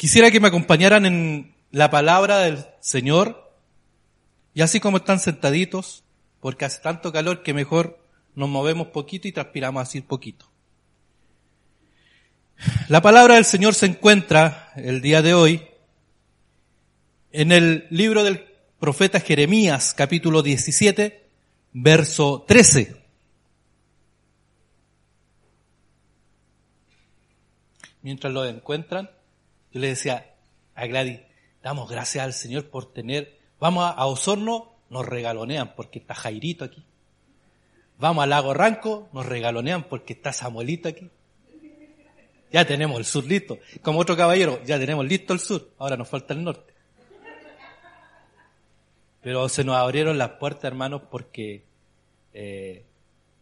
Quisiera que me acompañaran en la palabra del Señor y así como están sentaditos, porque hace tanto calor que mejor nos movemos poquito y transpiramos así poquito. La palabra del Señor se encuentra el día de hoy en el libro del profeta Jeremías, capítulo 17, verso 13. Mientras lo encuentran, yo le decía a Gladys, damos gracias al Señor por tener, vamos a, Osorno, nos regalonean porque está Jairito aquí. Vamos al lago Ranco, nos regalonean porque está Samuelito aquí. Ya tenemos el sur listo. Como otro caballero, ya tenemos listo el sur, ahora nos falta el norte. Pero se nos abrieron las puertas, hermanos, porque eh,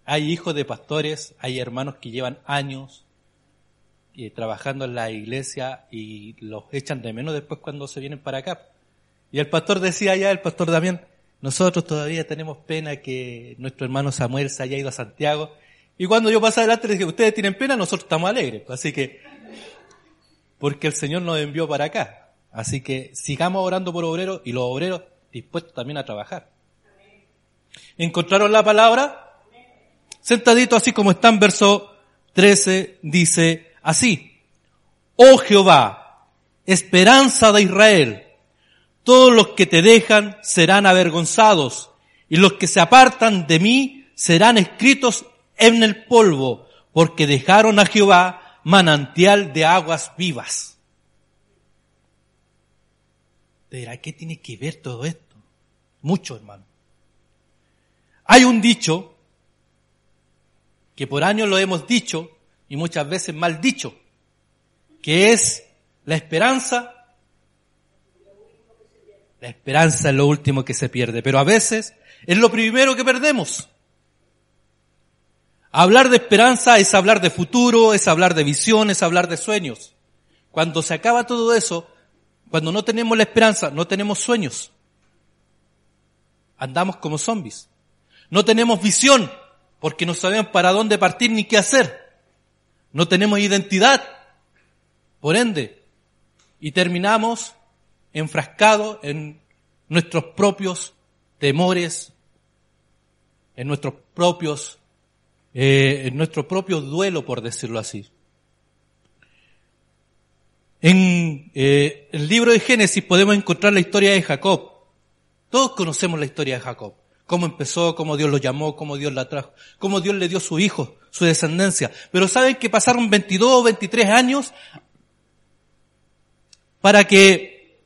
hay hijos de pastores, hay hermanos que llevan años eh, trabajando en la iglesia y los echan de menos después cuando se vienen para acá. Y el pastor decía ya, el pastor Damián, nosotros todavía tenemos pena que nuestro hermano Samuel se haya ido a Santiago. Y cuando yo pasé adelante le dije, ustedes tienen pena, nosotros estamos alegres. Así que, porque el Señor nos envió para acá. Así que sigamos orando por obreros y los obreros dispuestos también a trabajar. ¿Encontraron la palabra? Sentadito así como está en verso 13, dice así, oh Jehová, esperanza de Israel, todos los que te dejan serán avergonzados y los que se apartan de mí serán escritos en el polvo, porque dejaron a Jehová manantial de aguas vivas. Pero ¿qué tiene que ver todo esto? Mucho, hermano. Hay un dicho que por años lo hemos dicho y muchas veces mal dicho, que es la esperanza. La esperanza es lo último que se pierde, pero a veces es lo primero que perdemos. Hablar de esperanza es hablar de futuro, es hablar de visión, es hablar de sueños. Cuando se acaba todo eso, cuando no tenemos la esperanza, no tenemos sueños. Andamos como zombies. No tenemos visión porque no sabemos para dónde partir ni qué hacer. No tenemos identidad. Por ende, y terminamos enfrascados en nuestros propios temores, en nuestros propios, eh, en nuestro propio duelo, por decirlo así. En eh, el libro de Génesis podemos encontrar la historia de Jacob. Todos conocemos la historia de Jacob. Cómo empezó, cómo Dios lo llamó, cómo Dios la trajo, cómo Dios le dio su hijo, su descendencia. Pero saben que pasaron 22 o 23 años para que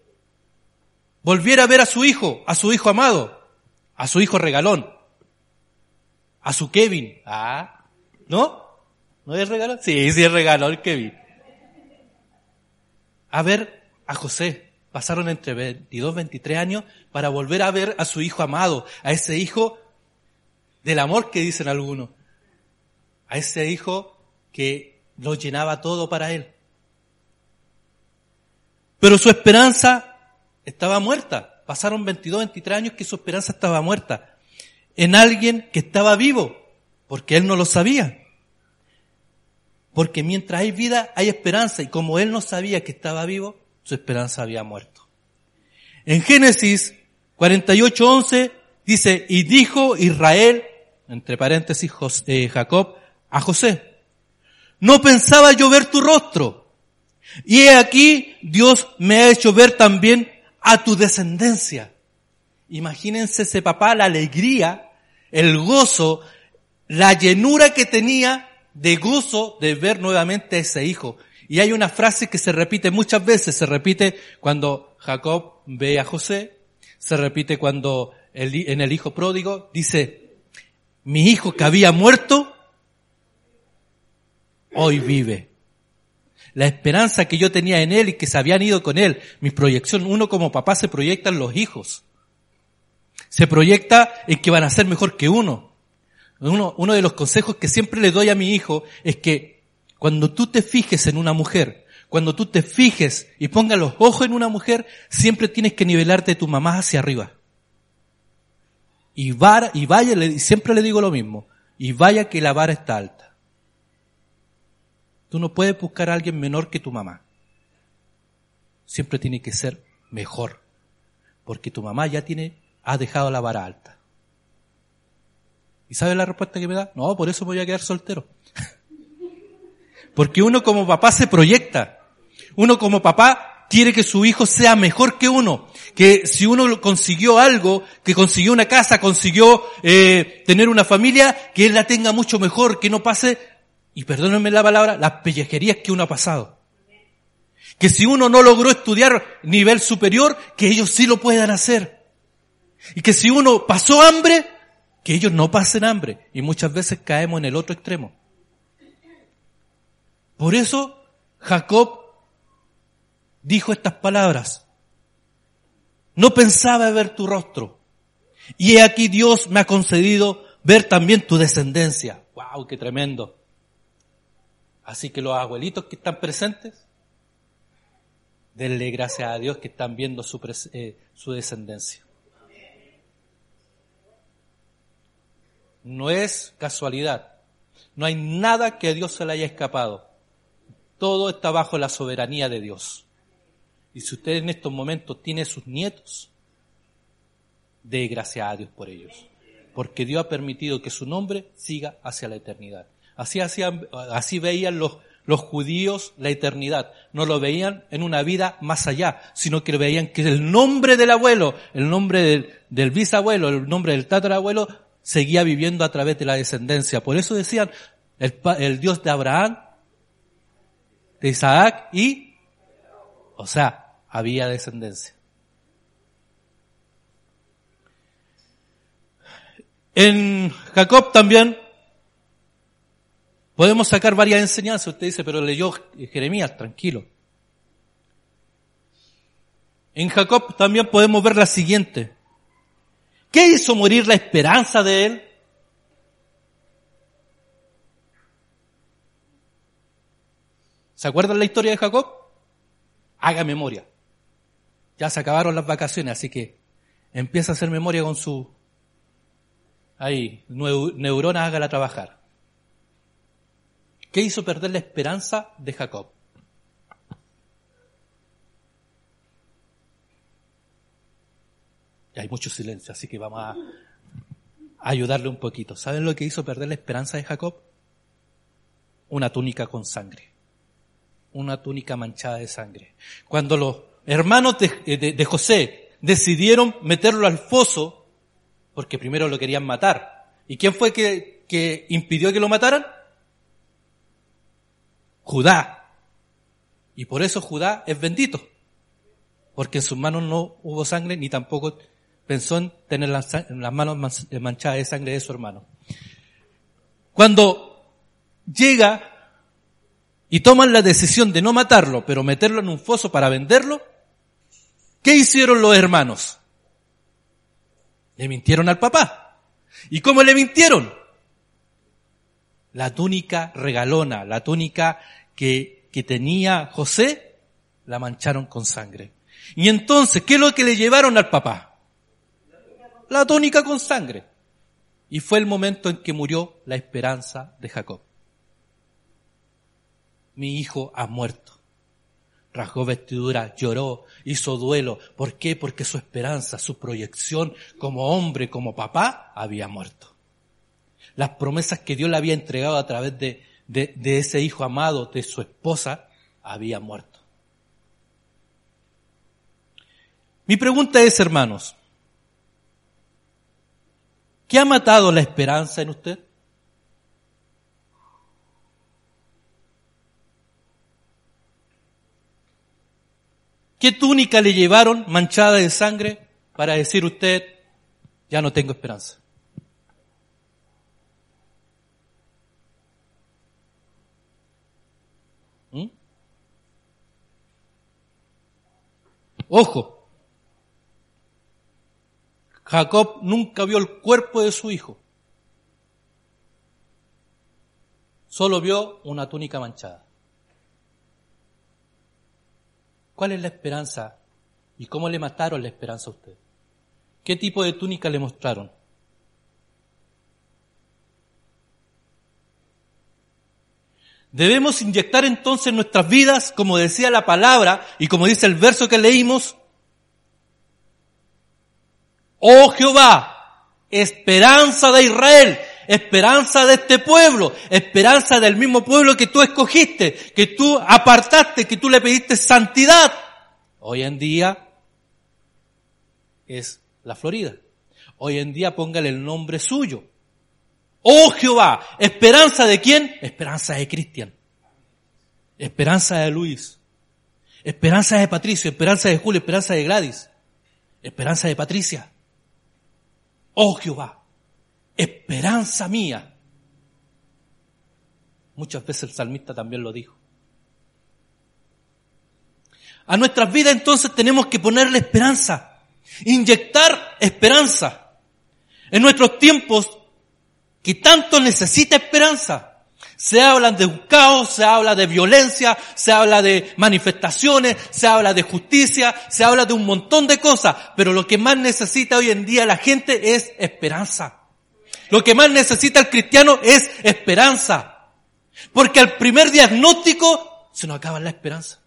volviera a ver a su hijo, a su hijo amado, a su hijo regalón, a su Kevin. Ah, ¿no? ¿No es regalón? Sí, sí es regalón Kevin a ver a José. Pasaron entre 22, 23 años para volver a ver a su hijo amado, a ese hijo del amor que dicen algunos, a ese hijo que lo llenaba todo para él. Pero su esperanza estaba muerta. Pasaron 22, 23 años que su esperanza estaba muerta. En alguien que estaba vivo, porque él no lo sabía. Porque mientras hay vida, hay esperanza. Y como él no sabía que estaba vivo, su esperanza había muerto. En Génesis 48.11 dice, y dijo Israel, entre paréntesis eh, Jacob, a José, no pensaba yo ver tu rostro. Y he aquí, Dios me ha hecho ver también a tu descendencia. Imagínense ese papá, la alegría, el gozo, la llenura que tenía de gozo de ver nuevamente a ese hijo. Y hay una frase que se repite muchas veces, se repite cuando Jacob ve a José, se repite cuando en el hijo pródigo dice, mi hijo que había muerto, hoy vive. La esperanza que yo tenía en él y que se habían ido con él, mi proyección, uno como papá se proyecta en los hijos. Se proyecta en que van a ser mejor que uno. Uno, uno de los consejos que siempre le doy a mi hijo es que cuando tú te fijes en una mujer, cuando tú te fijes y pongas los ojos en una mujer, siempre tienes que nivelarte tu mamá hacia arriba. Y, vara, y vaya, siempre le digo lo mismo, y vaya que la vara está alta. Tú no puedes buscar a alguien menor que tu mamá. siempre tiene que ser mejor, porque tu mamá ya tiene, ha dejado la vara alta. ¿Y sabe la respuesta que me da? No, por eso voy a quedar soltero. porque uno como papá se proyecta. Uno como papá quiere que su hijo sea mejor que uno. Que si uno consiguió algo, que consiguió una casa, consiguió eh, tener una familia, que él la tenga mucho mejor, que no pase, y perdónenme la palabra, las pellejerías que uno ha pasado. Que si uno no logró estudiar nivel superior, que ellos sí lo puedan hacer. Y que si uno pasó hambre, que ellos no pasen hambre. Y muchas veces caemos en el otro extremo. Por eso Jacob dijo estas palabras. No pensaba ver tu rostro. Y he aquí Dios me ha concedido ver también tu descendencia. ¡Wow! ¡Qué tremendo! Así que los abuelitos que están presentes, denle gracias a Dios que están viendo su, eh, su descendencia. No es casualidad. No hay nada que a Dios se le haya escapado. Todo está bajo la soberanía de Dios. Y si usted en estos momentos tiene sus nietos, dé gracias a Dios por ellos. Porque Dios ha permitido que su nombre siga hacia la eternidad. Así, hacían, así veían los, judíos la eternidad. No lo veían en una vida más allá, sino que veían que el nombre del abuelo, el nombre del, del bisabuelo, el nombre del tatarabuelo, seguía viviendo a través de la descendencia. Por eso decían, el, el Dios de Abraham, de Isaac y, o sea, había descendencia. En Jacob también podemos sacar varias enseñanzas. Usted dice, pero leyó Jeremías, tranquilo. En Jacob también podemos ver la siguiente. ¿Qué hizo morir la esperanza de él? ¿Se acuerdan la historia de Jacob? Haga memoria. Ya se acabaron las vacaciones, así que empieza a hacer memoria con su, ahí, neurona, hágala trabajar. ¿Qué hizo perder la esperanza de Jacob? Y hay mucho silencio, así que vamos a ayudarle un poquito. ¿Saben lo que hizo perder la esperanza de Jacob? Una túnica con sangre. Una túnica manchada de sangre. Cuando los hermanos de, José decidieron meterlo al foso porque primero lo querían matar. ¿Y quién fue que, que impidió que lo mataran? Judá. Y por eso Judá es bendito. Porque en sus manos no hubo sangre ni tampoco pensó en tener las, las manos manchadas de sangre de su hermano. Cuando llega y toman la decisión de no matarlo, pero meterlo en un foso para venderlo, ¿Qué hicieron los hermanos? Le mintieron al papá. ¿Y cómo le mintieron? La túnica regalona, la túnica que, que tenía José, la mancharon con sangre. Y entonces, ¿qué es lo que le llevaron al papá? La túnica con sangre. Y fue el momento en que murió la esperanza de Jacob. Mi hijo ha muerto rasgó vestidura, lloró, hizo duelo. ¿Por qué? Porque su esperanza, su proyección como hombre, como papá, había muerto. Las promesas que Dios le había entregado a través de, de, ese hijo amado, de su esposa, había muerto. Mi pregunta es, hermanos, ¿qué ha matado la esperanza en usted? ¿Qué túnica le llevaron manchada de sangre para decir usted, ya no tengo esperanza? Ojo, Jacob nunca vio el cuerpo de su hijo, solo vio una túnica manchada. ¿Cuál es la esperanza? ¿Y cómo le mataron la esperanza a usted? ¿Qué tipo de túnica le mostraron? Debemos inyectar entonces en nuestras vidas, como decía la palabra y como dice el verso que leímos, oh Jehová, esperanza de Israel, esperanza de este pueblo, esperanza del mismo pueblo que tú escogiste, que tú apartaste, que tú le pediste santidad. Hoy en día es la Florida. Hoy en día póngale el nombre suyo. Oh Jehová, esperanza de quién? Esperanza de Cristian. Esperanza de Luis. Esperanza de Patricio, esperanza de Julio, esperanza de Gladys. Esperanza de Patricia. Oh Jehová, esperanza mía. Muchas veces el salmista también lo dijo. A nuestras vidas entonces tenemos que ponerle esperanza, inyectar esperanza. En nuestros tiempos que tanto necesita esperanza. Se habla de un caos, se habla de violencia, se habla de manifestaciones, se habla de justicia, se habla de un montón de cosas, pero lo que más necesita hoy en día la gente es esperanza. Lo que más necesita el cristiano es esperanza. Porque al primer diagnóstico se nos acaba la esperanza.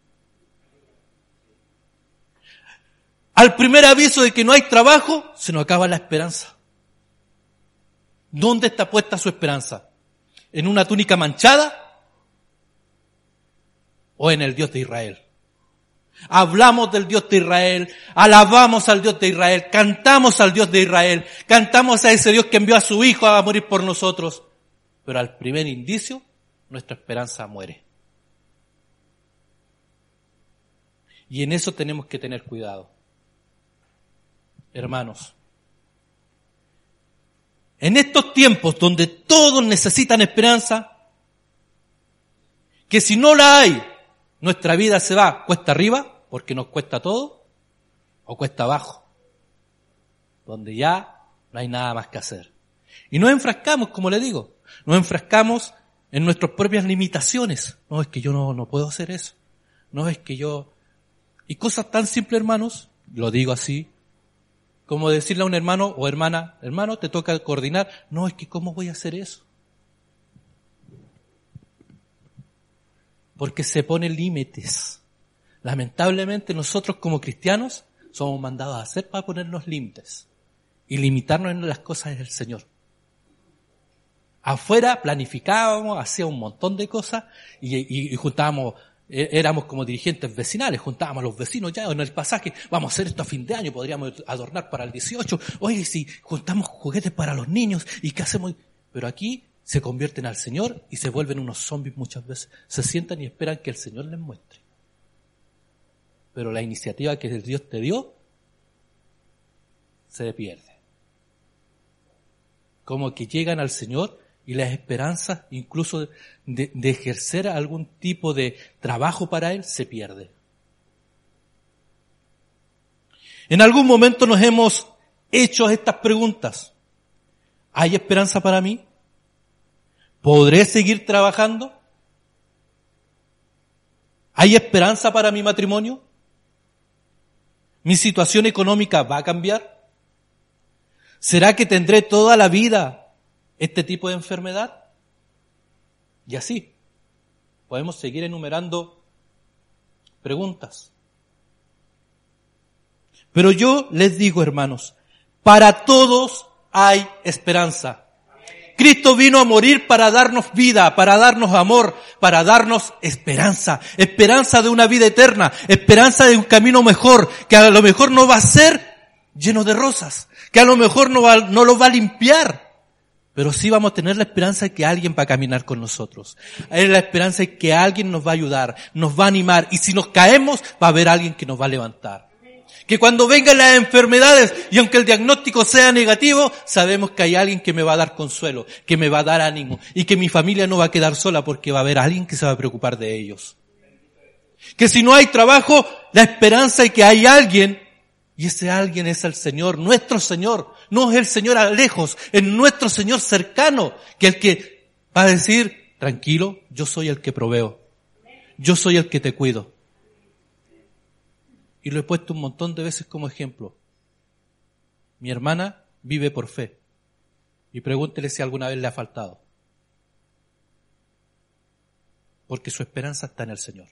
Al primer aviso de que no hay trabajo, se nos acaba la esperanza. ¿Dónde está puesta su esperanza? ¿En una túnica manchada? ¿O en el Dios de Israel? Hablamos del Dios de Israel, alabamos al Dios de Israel, cantamos al Dios de Israel, cantamos a ese Dios que envió a su Hijo a morir por nosotros. Pero al primer indicio, nuestra esperanza muere. Y en eso tenemos que tener cuidado. Hermanos, en estos tiempos donde todos necesitan esperanza, que si no la hay, nuestra vida se va cuesta arriba, porque nos cuesta todo, o cuesta abajo, donde ya no hay nada más que hacer. Y nos enfrascamos, como le digo, nos enfrascamos en nuestras propias limitaciones. No es que yo no, no puedo hacer eso. No es que yo... Y cosas tan simples, hermanos, lo digo así, como decirle a un hermano o hermana, hermano, te toca coordinar. No, es que ¿cómo voy a hacer eso? Porque se ponen límites. Lamentablemente nosotros como cristianos somos mandados a hacer para ponernos límites y limitarnos en las cosas del Señor. Afuera planificábamos, hacíamos un montón de cosas y, y juntábamos e, éramos como dirigentes vecinales, juntábamos a los vecinos ya en el pasaje, vamos a hacer esto a fin de año, podríamos adornar para el 18, oye, si juntamos juguetes para los niños, ¿y qué hacemos? Pero aquí se convierten al Señor y se vuelven unos zombies muchas veces, se sientan y esperan que el Señor les muestre. Pero la iniciativa que Dios te dio, se pierde. Como que llegan al Señor y las esperanzas incluso de, ejercer algún tipo de trabajo para Él se pierde. En algún momento nos hemos hecho estas preguntas. ¿Hay esperanza para mí? ¿Podré seguir trabajando? ¿Hay esperanza para mi matrimonio? ¿Mi situación económica va a cambiar? ¿Será que tendré toda la vida este tipo de enfermedad. Y así podemos seguir enumerando preguntas. Pero yo les digo, hermanos, para todos hay esperanza. Cristo vino a morir para darnos vida, para darnos amor, para darnos esperanza, esperanza de una vida eterna, esperanza de un camino mejor, que a lo mejor no va a ser lleno de rosas, que a lo mejor no, va, no lo va a limpiar, pero sí vamos a tener la esperanza de que alguien va a caminar con nosotros. Hay la esperanza de que alguien nos va a ayudar, nos va a animar. Y si nos caemos, va a haber alguien que nos va a levantar. Que cuando vengan las enfermedades, y aunque el diagnóstico sea negativo, sabemos que hay alguien que me va a dar consuelo, que me va a dar ánimo, y que mi familia no va a quedar sola porque va a haber alguien que se va a preocupar de ellos. Que si no hay trabajo, la esperanza de que hay alguien y ese alguien es el Señor, nuestro Señor. No es el Señor a lejos, es nuestro Señor cercano, que el que va a decir, tranquilo, yo soy el que proveo. Yo soy el que te cuido. Y lo he puesto un montón de veces como ejemplo. Mi hermana vive por fe. Y pregúntele si alguna vez le ha faltado. porque su esperanza está en el Señor.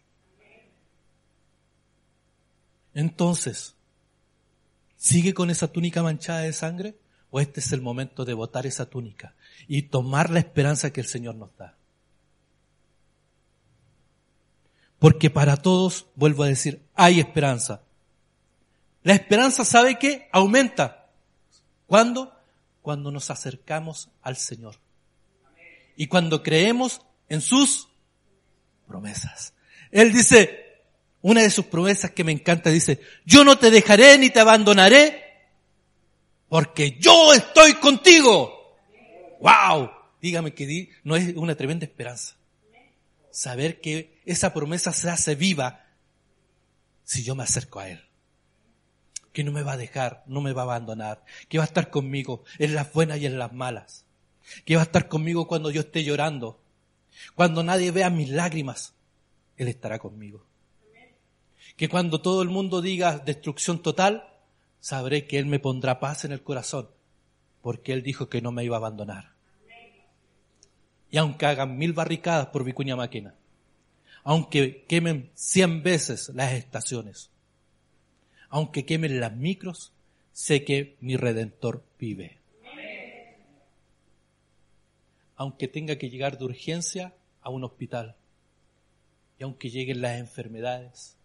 Entonces, ¿sigue con esa túnica manchada de sangre? ¿O este es el momento de botar esa túnica y tomar la esperanza que el Señor nos da? Porque para todos, vuelvo a decir, hay esperanza. La esperanza, ¿sabe qué? Aumenta. ¿Cuándo? Cuando nos acercamos al Señor. Y cuando creemos en sus promesas. Él dice, una de sus promesas que me encanta, dice, yo no te dejaré ni te abandonaré porque yo estoy contigo. ¡Wow! Dígame que no es una tremenda esperanza. Saber que esa promesa se hace viva si yo me acerco a Él que no me va a dejar, no me va a abandonar, que va a estar conmigo en las buenas y en las malas, que va a estar conmigo cuando yo esté llorando, cuando nadie vea mis lágrimas, Él estará conmigo. Que cuando todo el mundo diga destrucción total, sabré que Él me pondrá paz en el corazón, porque Él dijo que no me iba a abandonar. Y aunque hagan mil barricadas por Vicuña Maquena, aunque quemen cien veces las estaciones, aunque quemen las micros, sé que mi redentor vive. Aunque tenga que llegar de urgencia a un hospital y aunque lleguen las enfermedades,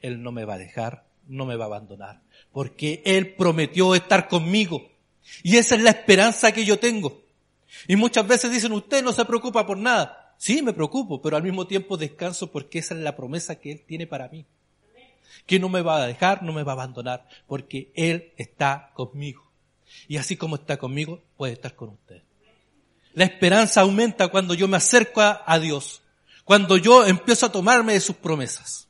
Él no me va a dejar, no me va a abandonar, porque Él prometió estar conmigo. Y esa es la esperanza que yo tengo. Y muchas veces dicen, usted no se preocupa por nada. Sí, me preocupo, pero al mismo tiempo descanso porque esa es la promesa que Él tiene para mí que no me va a dejar, no me va a abandonar, porque Él está conmigo. Y así como está conmigo, puede estar con usted. La esperanza aumenta cuando yo me acerco a, Dios, cuando yo empiezo a tomarme de sus promesas,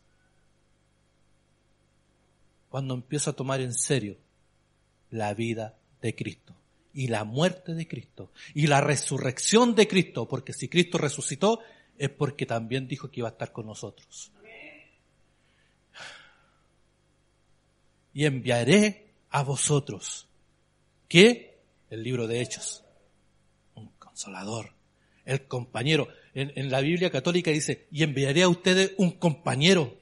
cuando empiezo a tomar en serio la vida de Cristo y la muerte de Cristo y la resurrección de Cristo, porque si Cristo resucitó es porque también dijo que iba a estar con nosotros. y enviaré a vosotros. ¿Qué? El libro de Hechos. Un consolador. El compañero. En, la Biblia católica dice, y enviaré a ustedes un compañero.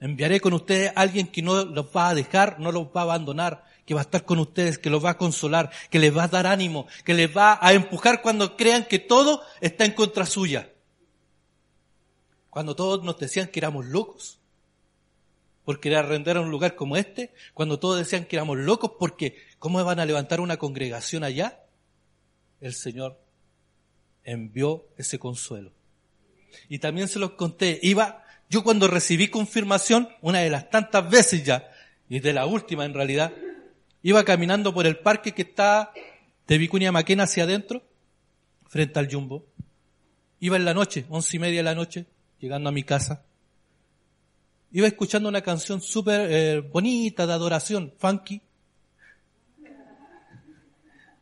Enviaré con ustedes a alguien que no los va a dejar, no los va a abandonar, que va a estar con ustedes, que los va a consolar, que les va a dar ánimo, que les va a empujar cuando crean que todo está en contra suya. Cuando todos nos decían que éramos locos por querer arrendar un lugar como este, cuando todos decían que éramos locos porque ¿cómo van a levantar una congregación allá? El Señor envió ese consuelo. Y también se los conté, iba, yo cuando recibí confirmación, una de las tantas veces ya, y de la última en realidad, iba caminando por el parque que está de Vicuña Maquena hacia adentro, frente al Jumbo. Iba en la noche, once y media de la noche, llegando a mi casa iba escuchando una canción súper eh, bonita de adoración, funky.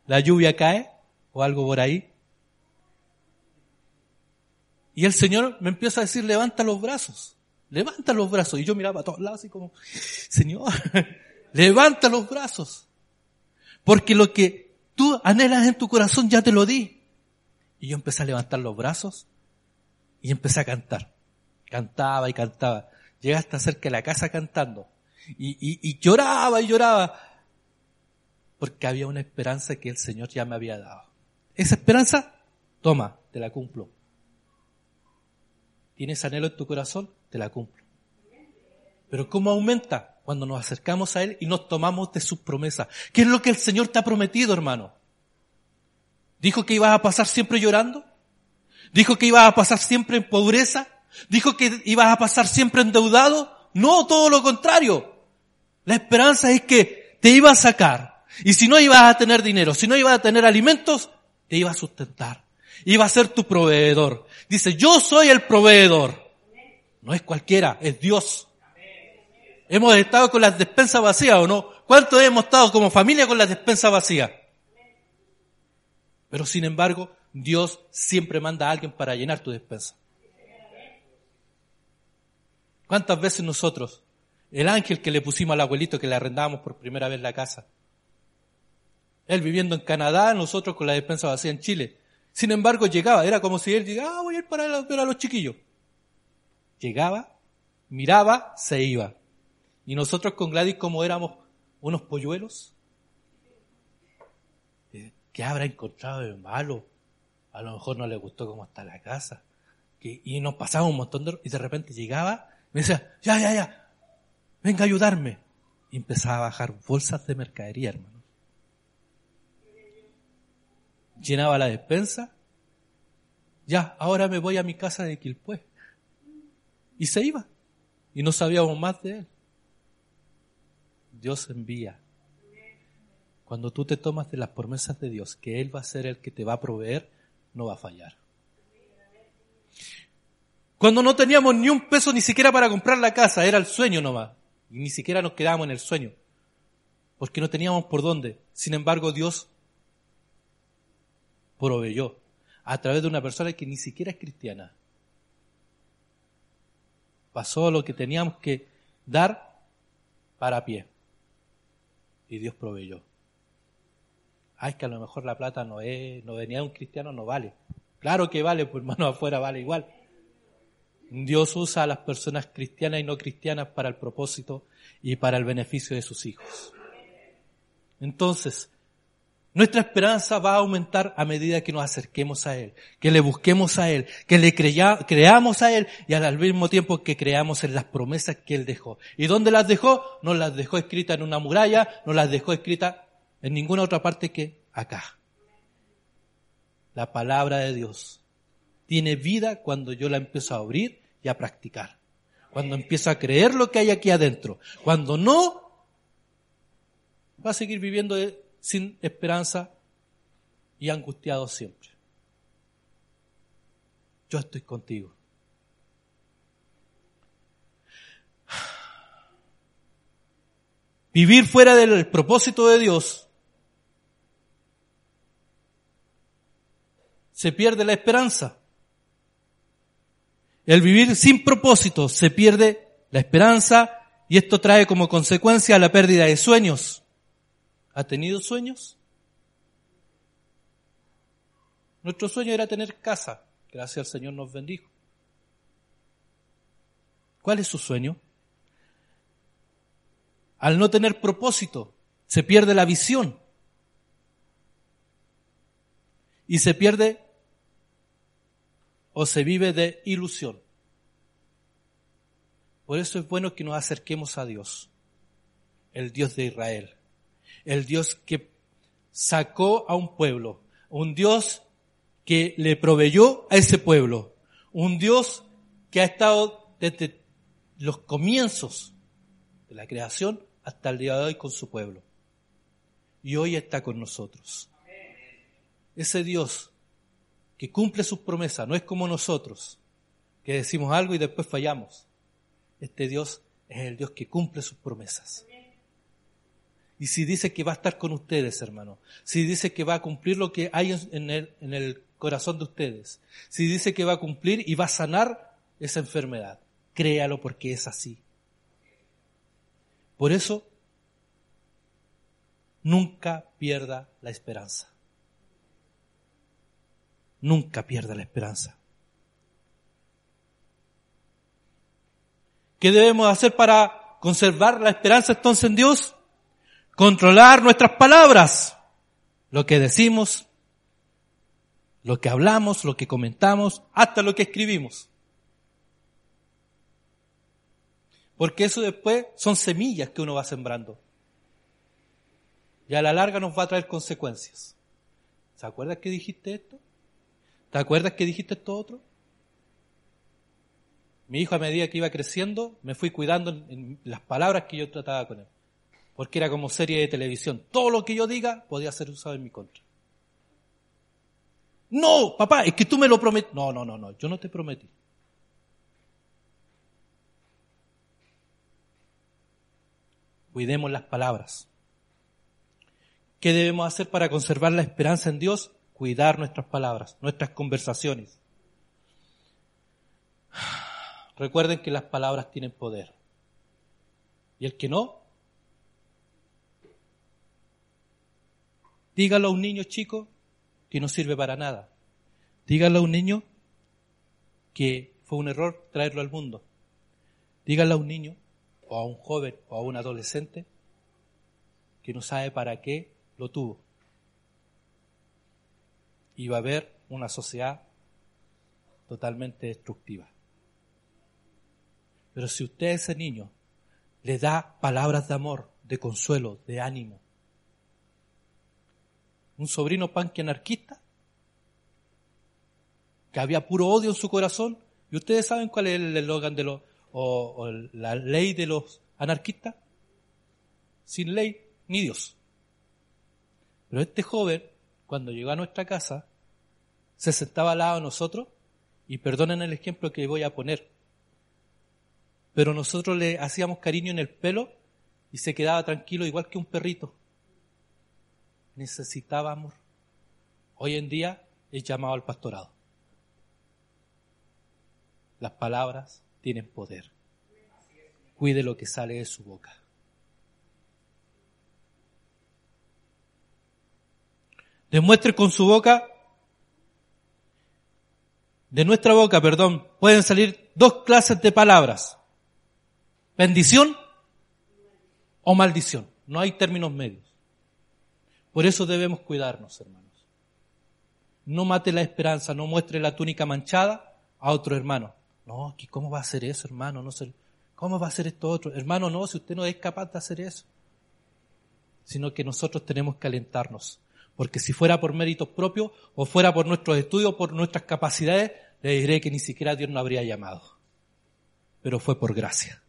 La lluvia cae, o algo por ahí. Y el Señor me empieza a decir, levanta los brazos, levanta los brazos. Y yo miraba a todos lados así como, Señor, levanta los brazos. Porque lo que tú anhelas en tu corazón ya te lo di. Y yo empecé a levantar los brazos y empecé a cantar. Cantaba y cantaba. Llega hasta cerca de la casa cantando. Y, y, lloraba y lloraba. Porque había una esperanza que el Señor ya me había dado. Esa esperanza, toma, te la cumplo. ¿Tienes anhelo en tu corazón? Te la cumplo. Pero ¿cómo aumenta? Cuando nos acercamos a Él y nos tomamos de sus promesas. ¿Qué es lo que el Señor te ha prometido, hermano? ¿Dijo que ibas a pasar siempre llorando? ¿Dijo que ibas a pasar siempre en pobreza? ¿Dijo que ibas a pasar siempre endeudado? No, todo lo contrario. La esperanza es que te iba a sacar. Y si no ibas a tener dinero, si no ibas a tener alimentos, te iba a sustentar. Iba a ser tu proveedor. Dice, yo soy el proveedor. No es cualquiera, es Dios. Hemos estado con las despensas vacías o no. ¿Cuántos hemos estado como familia con las despensas vacías? Pero sin embargo, Dios siempre manda a alguien para llenar tu despensa. ¿Cuántas veces nosotros, el ángel que le pusimos al abuelito que le arrendábamos por primera vez la casa, él viviendo en Canadá, nosotros con la despensa vacía en Chile, Sin embargo, llegaba, era como si él llegaba, ah, voy a ir para ver a los chiquillos. Llegaba, miraba, se iba. Y nosotros con Gladys, como éramos unos polluelos, eh, ¿qué habrá encontrado de malo? A lo mejor no le gustó cómo está la casa. Y nos pasaba un montón de... Y de repente llegaba, me decía, ya, ya, ya, venga a ayudarme. Y empezaba a bajar bolsas de mercadería, hermano. Llenaba la despensa. Ya, ahora me voy a mi casa de Quilpué. Y se iba. Y no sabíamos más de él. Dios envía. Cuando tú te tomas de las promesas de Dios, que Él va a ser el que te va a proveer, no va a fallar. Cuando no teníamos ni un peso ni siquiera para comprar la casa, era el sueño nomás. Y ni siquiera nos quedábamos en el sueño. Porque no teníamos por dónde. Sin embargo, Dios proveyó a través de una persona que ni siquiera es cristiana. Pasó lo que teníamos que dar para pie. Y Dios proveyó. Ay, que a lo mejor la plata no es, no venía de un cristiano, no vale. Claro que vale, pues hermano, afuera vale igual. Dios usa a las personas cristianas y no cristianas para el propósito y para el beneficio de sus hijos. Entonces, nuestra esperanza va a aumentar a medida que nos acerquemos a Él, que le busquemos a Él, que le creamos a Él y al mismo tiempo que creamos en las promesas que Él dejó. ¿Y dónde las dejó? No las dejó escritas en una muralla, no las dejó escritas en ninguna otra parte que acá. La palabra de Dios tiene vida cuando yo la empiezo a abrir y a practicar. Cuando empiezo a creer lo que hay aquí adentro. Cuando no, va a seguir viviendo sin esperanza y angustiado siempre. Yo estoy contigo. Vivir fuera del propósito de Dios se pierde la esperanza. El vivir sin propósito se pierde la esperanza y esto trae como consecuencia la pérdida de sueños. ¿Ha tenido sueños? Nuestro sueño era tener casa. Gracias al Señor nos bendijo. ¿Cuál es su sueño? Al no tener propósito, se pierde la visión. Y se pierde o se vive de ilusión. Por eso es bueno que nos acerquemos a Dios, el Dios de Israel, el Dios que sacó a un pueblo, un Dios que le proveyó a ese pueblo, un Dios que ha estado desde los comienzos de la creación hasta el día de hoy con su pueblo. Y hoy está con nosotros. Ese Dios que cumple sus promesas, no es como nosotros, que decimos algo y después fallamos. Este Dios es el Dios que cumple sus promesas. Y si dice que va a estar con ustedes, hermano, si dice que va a cumplir lo que hay en el, corazón de ustedes, si dice que va a cumplir y va a sanar esa enfermedad, créalo porque es así. Por eso, nunca pierda la esperanza nunca pierda la esperanza. ¿Qué debemos hacer para conservar la esperanza entonces en Dios? Controlar nuestras palabras, lo que decimos, lo que hablamos, lo que comentamos, hasta lo que escribimos. Porque eso después son semillas que uno va sembrando. Y a la larga nos va a traer consecuencias. ¿Se acuerda que dijiste esto? ¿Te acuerdas que dijiste esto otro? Mi hijo a medida que iba creciendo me fui cuidando en, las palabras que yo trataba con él. Porque era como serie de televisión. Todo lo que yo diga podía ser usado en mi contra. No, papá, es que tú me lo prometiste. No, no, no, no, yo no te prometí. Cuidemos las palabras. ¿Qué debemos hacer para conservar la esperanza en Dios? cuidar nuestras palabras, nuestras conversaciones. Recuerden que las palabras tienen poder. Y el que no, dígalo a un niño chico que no sirve para nada. Díganle a un niño que fue un error traerlo al mundo. Díganle a un niño, o a un joven, o a un adolescente, que no sabe para qué lo tuvo. Y va a haber una sociedad totalmente destructiva. Pero si usted a ese niño le da palabras de amor, de consuelo, de ánimo, un sobrino panque anarquista, que había puro odio en su corazón, y ustedes saben cuál es el eslogan de los, o, la ley de los anarquistas, sin ley ni Dios. Pero este joven, cuando llegó a nuestra casa, se sentaba al lado de nosotros, y perdonen el ejemplo que voy a poner, pero nosotros le hacíamos cariño en el pelo y se quedaba tranquilo igual que un perrito. Necesitaba amor. Hoy en día es llamado al pastorado. Las palabras tienen poder. Cuide lo que sale de su boca. Demuestre con su boca, de nuestra boca, perdón, pueden salir dos clases de palabras. Bendición o maldición. No hay términos medios. Por eso debemos cuidarnos, hermanos. No mate la esperanza, no muestre la túnica manchada a otro hermano. No, ¿cómo va a hacer eso, hermano? No sé, ¿Cómo va a hacer esto otro? Hermano, no, si usted no es capaz de hacer eso. Sino que nosotros tenemos que alentarnos. Porque si fuera por méritos propios o fuera por nuestros estudios, por nuestras capacidades, le diré que ni siquiera Dios nos habría llamado. Pero fue por gracia.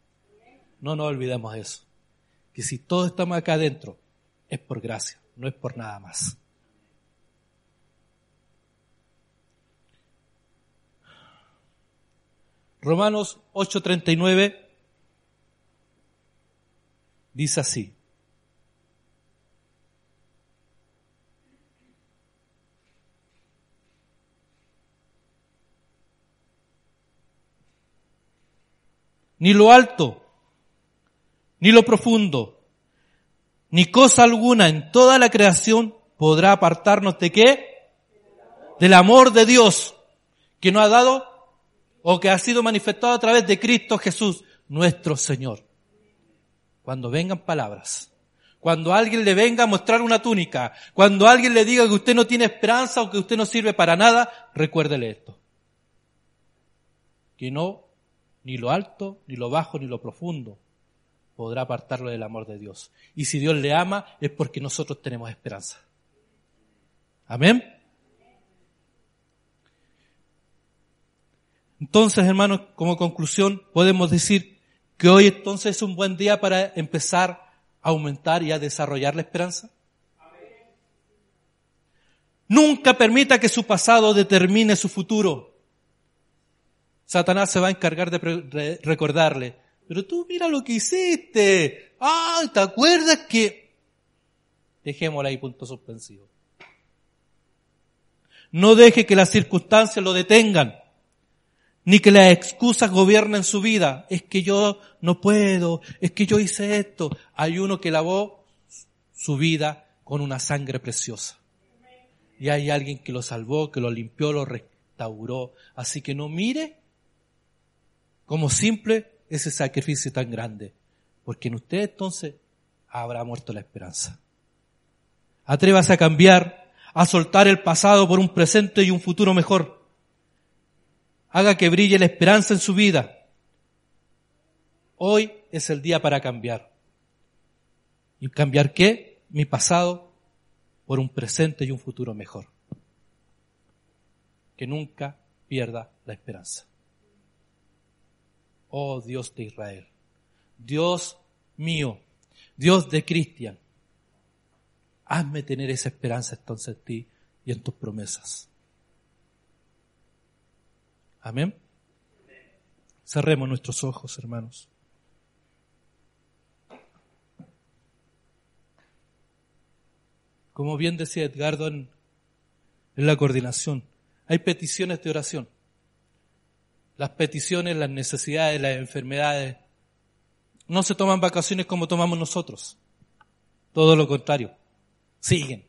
No nos olvidemos de eso. Que si todos estamos acá adentro, es por gracia, no es por nada más. Romanos 8:39 dice así. Ni lo alto, ni lo profundo, ni cosa alguna en toda la creación podrá apartarnos de qué? Del amor de Dios que nos ha dado o que ha sido manifestado a través de Cristo Jesús, nuestro Señor. Cuando vengan palabras, cuando alguien le venga a mostrar una túnica, cuando alguien le diga que usted no tiene esperanza o que usted no sirve para nada, recuérdele esto. Que no, ni lo alto, ni lo bajo, ni lo profundo, podrá apartarlo del amor de Dios. Y si Dios le ama es porque nosotros tenemos esperanza. Amén. Entonces, hermanos, como conclusión, podemos decir que hoy entonces es un buen día para empezar a aumentar y a desarrollar la esperanza. Nunca permita que su pasado determine su futuro. Satanás se va a encargar de recordarle, pero tú mira lo que hiciste. Ah, ¿te acuerdas que? Dejémosla ahí, punto suspensivo. No deje que las circunstancias lo detengan, ni que las excusas gobiernen su vida. Es que yo no puedo, es que yo hice esto. Hay uno que lavó su vida con una sangre preciosa. Y hay alguien que lo salvó, que lo limpió, lo restauró. Así que no mire como simple ese sacrificio tan grande, porque en usted entonces habrá muerto la esperanza. Atrévase a cambiar, a soltar el pasado por un presente y un futuro mejor. Haga que brille la esperanza en su vida. Hoy es el día para cambiar. ¿Y cambiar qué? Mi pasado por un presente y un futuro mejor. Que nunca pierda la esperanza oh Dios de Israel, Dios mío, Dios de Cristian, hazme tener esa esperanza entonces en ti y en tus promesas. Amén. Cerremos nuestros ojos, hermanos. Como bien decía Edgardo en, en la coordinación, hay peticiones de oración las peticiones, las necesidades, las enfermedades. No se toman vacaciones como tomamos nosotros. Todo lo contrario. Siguen.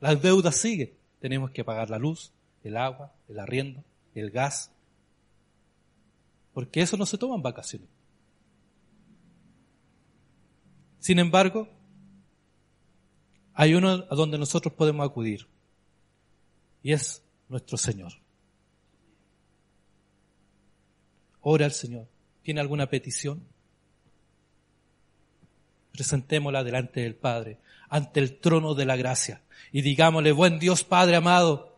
Las deudas siguen. Tenemos que pagar la luz, el agua, el arriendo, el gas, porque eso no se toma en vacaciones. Sin embargo, hay uno a donde nosotros podemos acudir y es nuestro Señor. Ora al Señor. ¿Tiene alguna petición? Presentémosla delante del Padre, ante el trono de la gracia, y digámosle, buen Dios Padre amado,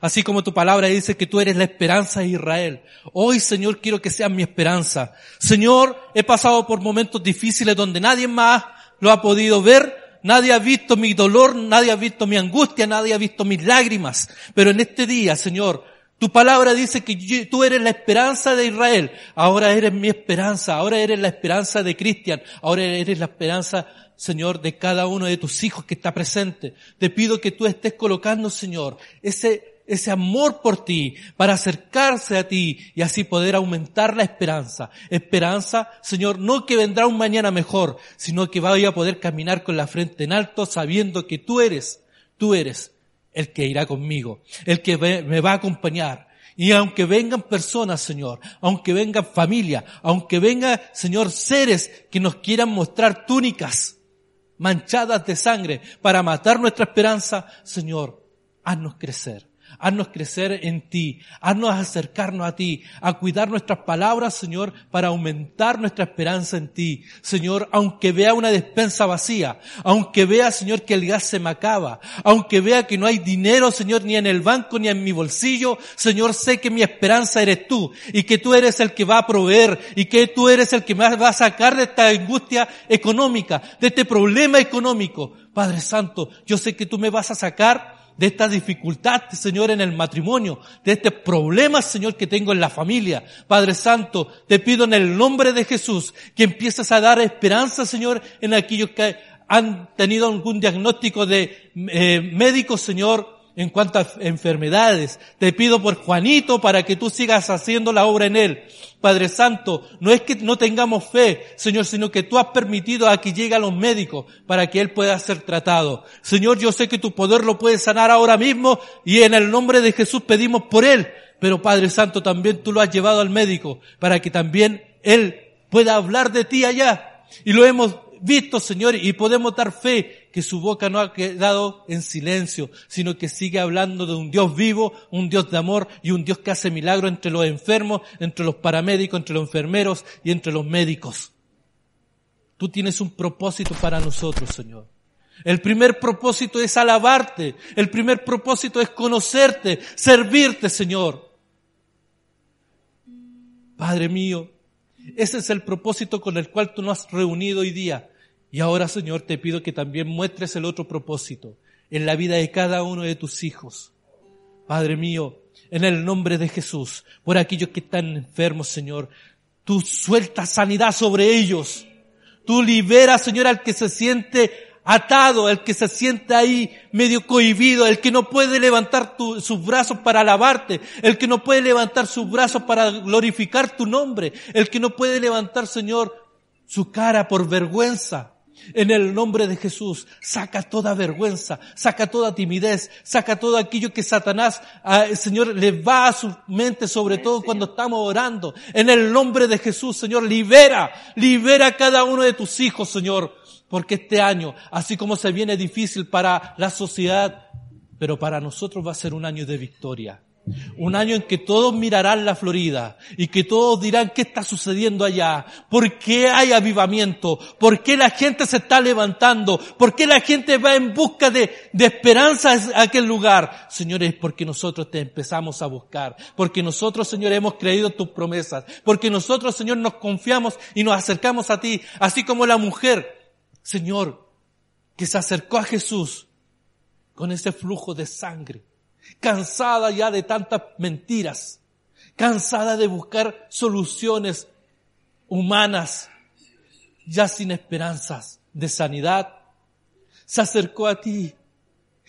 así como tu palabra dice que tú eres la esperanza de Israel. Hoy, Señor, quiero que seas mi esperanza. Señor, he pasado por momentos difíciles donde nadie más lo ha podido ver, nadie ha visto mi dolor, nadie ha visto mi angustia, nadie ha visto mis lágrimas. Pero en este día, Señor, tu palabra dice que tú eres la esperanza de Israel. Ahora eres mi esperanza. Ahora eres la esperanza de Cristian. Ahora eres la esperanza, Señor, de cada uno de tus hijos que está presente. Te pido que tú estés colocando, Señor, ese, ese amor por ti para acercarse a ti y así poder aumentar la esperanza. Esperanza, Señor, no que vendrá un mañana mejor, sino que vaya a poder caminar con la frente en alto sabiendo que tú eres, tú eres el que irá conmigo, el que me va a acompañar. Y aunque vengan personas, Señor, aunque vengan familia, aunque vengan, Señor, seres que nos quieran mostrar túnicas manchadas de sangre para matar nuestra esperanza, Señor, haznos crecer. Haznos crecer en ti, haznos acercarnos a ti, a cuidar nuestras palabras, Señor, para aumentar nuestra esperanza en ti. Señor, aunque vea una despensa vacía, aunque vea, Señor, que el gas se me acaba, aunque vea que no hay dinero, Señor, ni en el banco ni en mi bolsillo, Señor, sé que mi esperanza eres tú y que tú eres el que va a proveer y que tú eres el que me va a sacar de esta angustia económica, de este problema económico. Padre Santo, yo sé que tú me vas a sacar de esta dificultad, Señor, en el matrimonio, de este problema, Señor, que tengo en la familia. Padre Santo, te pido en el nombre de Jesús que empieces a dar esperanza, Señor, en aquellos que han tenido algún diagnóstico de eh, médico, Señor, en cuanto a enfermedades. Te pido por Juanito para que tú sigas haciendo la obra en él. Padre Santo, no es que no tengamos fe, Señor, sino que tú has permitido a que llegue a los médicos para que él pueda ser tratado. Señor, yo sé que tu poder lo puede sanar ahora mismo y en el nombre de Jesús pedimos por él. Pero Padre Santo, también tú lo has llevado al médico para que también él pueda hablar de ti allá. Y lo hemos visto, Señor, y podemos dar fe que su boca no ha quedado en silencio, sino que sigue hablando de un Dios vivo, un Dios de amor y un Dios que hace milagros entre los enfermos, entre los paramédicos, entre los enfermeros y entre los médicos. Tú tienes un propósito para nosotros, Señor. El primer propósito es alabarte. El primer propósito es conocerte, servirte, Señor. Padre mío, ese es el propósito con el cual tú nos has reunido hoy día. Y ahora, Señor, te pido que también muestres el otro propósito en la vida de cada uno de tus hijos. Padre mío, en el nombre de Jesús, por aquellos que están enfermos, Señor, tú sueltas sanidad sobre ellos. Tú liberas, Señor, al que se siente atado, el que se siente ahí medio cohibido, el que no puede levantar sus brazos para alabarte, el que no puede levantar sus brazos para glorificar tu nombre, el que no puede levantar, Señor, su cara por vergüenza. En el nombre de Jesús, saca toda vergüenza, saca toda timidez, saca todo aquello que Satanás, ah, Señor, le va a su mente, sobre todo cuando estamos orando. En el nombre de Jesús, Señor, libera, libera a cada uno de tus hijos, Señor, porque este año, así como se viene difícil para la sociedad, pero para nosotros va a ser un año de victoria. Un año en que todos mirarán la Florida y que todos dirán qué está sucediendo allá, por qué hay avivamiento, por qué la gente se está levantando, por qué la gente va en busca de, esperanza a aquel lugar. Señores, porque nosotros te empezamos a buscar, porque nosotros, Señor, hemos creído tus promesas, porque nosotros, Señor, nos confiamos y nos acercamos a ti, así como la mujer, Señor, que se acercó a Jesús con ese flujo de sangre cansada ya de tantas mentiras, cansada de buscar soluciones humanas, ya sin esperanzas de sanidad, se acercó a ti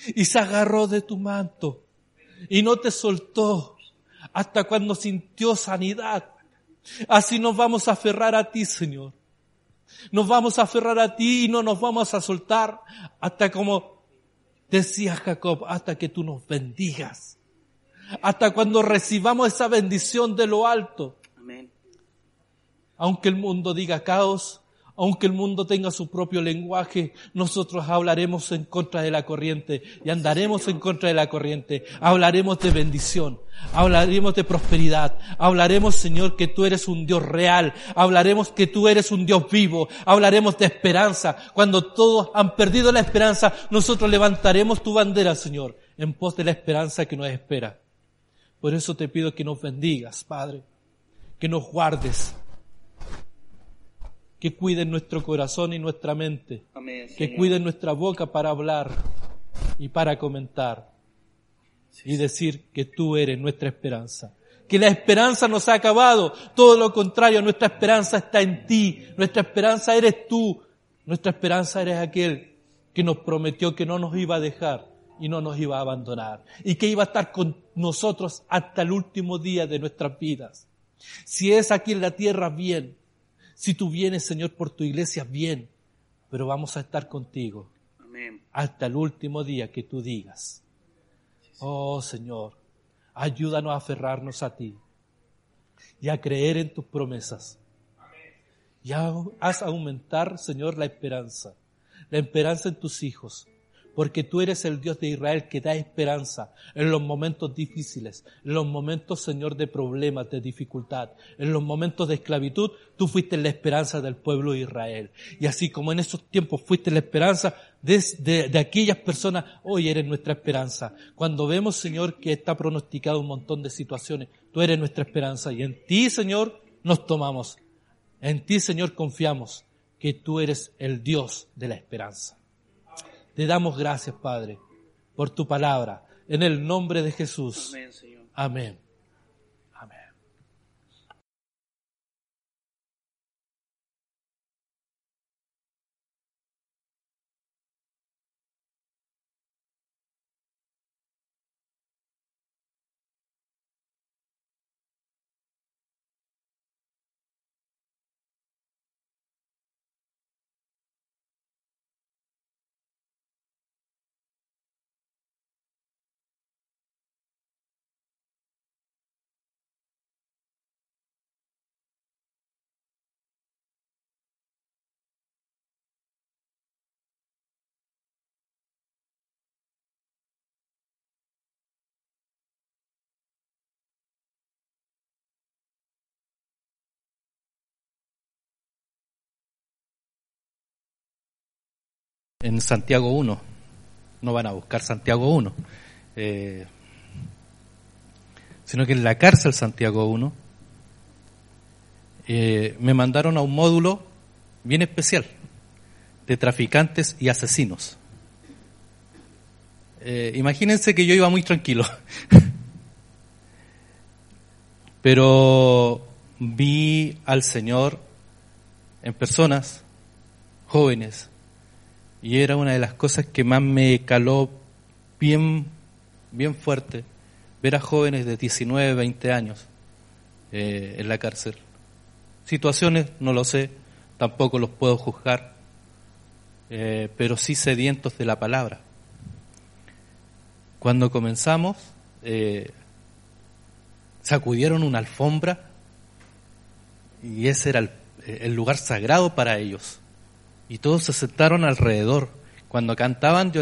y se agarró de tu manto y no te soltó hasta cuando sintió sanidad. Así nos vamos a aferrar a ti, Señor. Nos vamos a aferrar a ti y no nos vamos a soltar hasta como Decía Jacob, hasta que tú nos bendigas, hasta cuando recibamos esa bendición de lo alto. Amén. Aunque el mundo diga caos, aunque el mundo tenga su propio lenguaje, nosotros hablaremos en contra de la corriente y andaremos en contra de la corriente. Hablaremos de bendición, hablaremos de prosperidad, hablaremos, Señor, que tú eres un Dios real, hablaremos que tú eres un Dios vivo, hablaremos de esperanza. Cuando todos han perdido la esperanza, nosotros levantaremos tu bandera, Señor, en pos de la esperanza que nos espera. Por eso te pido que nos bendigas, Padre, que nos guardes, que cuiden nuestro corazón y nuestra mente, Amén. que cuiden nuestra boca para hablar y para comentar y decir que tú eres nuestra esperanza. Que la esperanza nos ha acabado, todo lo contrario, nuestra esperanza está en ti, nuestra esperanza eres tú, nuestra esperanza eres aquel que nos prometió que no nos iba a dejar y no nos iba a abandonar y que iba a estar con nosotros hasta el último día de nuestras vidas. Si es aquí en la tierra, bien. Si tú vienes, Señor, por tu iglesia, bien. Pero vamos a estar contigo Amén. hasta el último día que tú digas. Oh Señor, ayúdanos a aferrarnos a ti y a creer en tus promesas. Y haz aumentar, Señor, la esperanza, la esperanza en tus hijos, porque tú eres el Dios de Israel que da esperanza en los momentos difíciles, en los momentos, Señor, de problemas, de dificultad, en los momentos de esclavitud, tú fuiste la esperanza del pueblo de Israel. Y así como en esos tiempos fuiste la esperanza de, de- de aquellas personas, hoy eres nuestra esperanza. Cuando vemos, Señor, que está pronosticado un montón de situaciones, tú eres nuestra esperanza y en ti, Señor, nos tomamos. En ti, Señor, confiamos que tú eres el Dios de la esperanza. Te damos gracias, Padre, por tu palabra. En el nombre de Jesús. Amén, Señor. Amén. En Santiago 1. No van a buscar Santiago 1. eh, sino que en la cárcel Santiago 1 eh, me mandaron a un módulo bien especial de traficantes y asesinos. Eh, imagínense que yo iba muy tranquilo, pero vi al Señor en personas jóvenes y era una de las cosas que más me caló bien, bien fuerte, ver a jóvenes de 19, 20 años eh, en la cárcel. Situaciones, no lo sé, tampoco los puedo juzgar, eh, pero sí sedientos de la palabra. Cuando comenzamos, eh, sacudieron una alfombra y ese era el, el lugar sagrado para ellos. Y todos se sentaron alrededor. Cuando cantaban, yo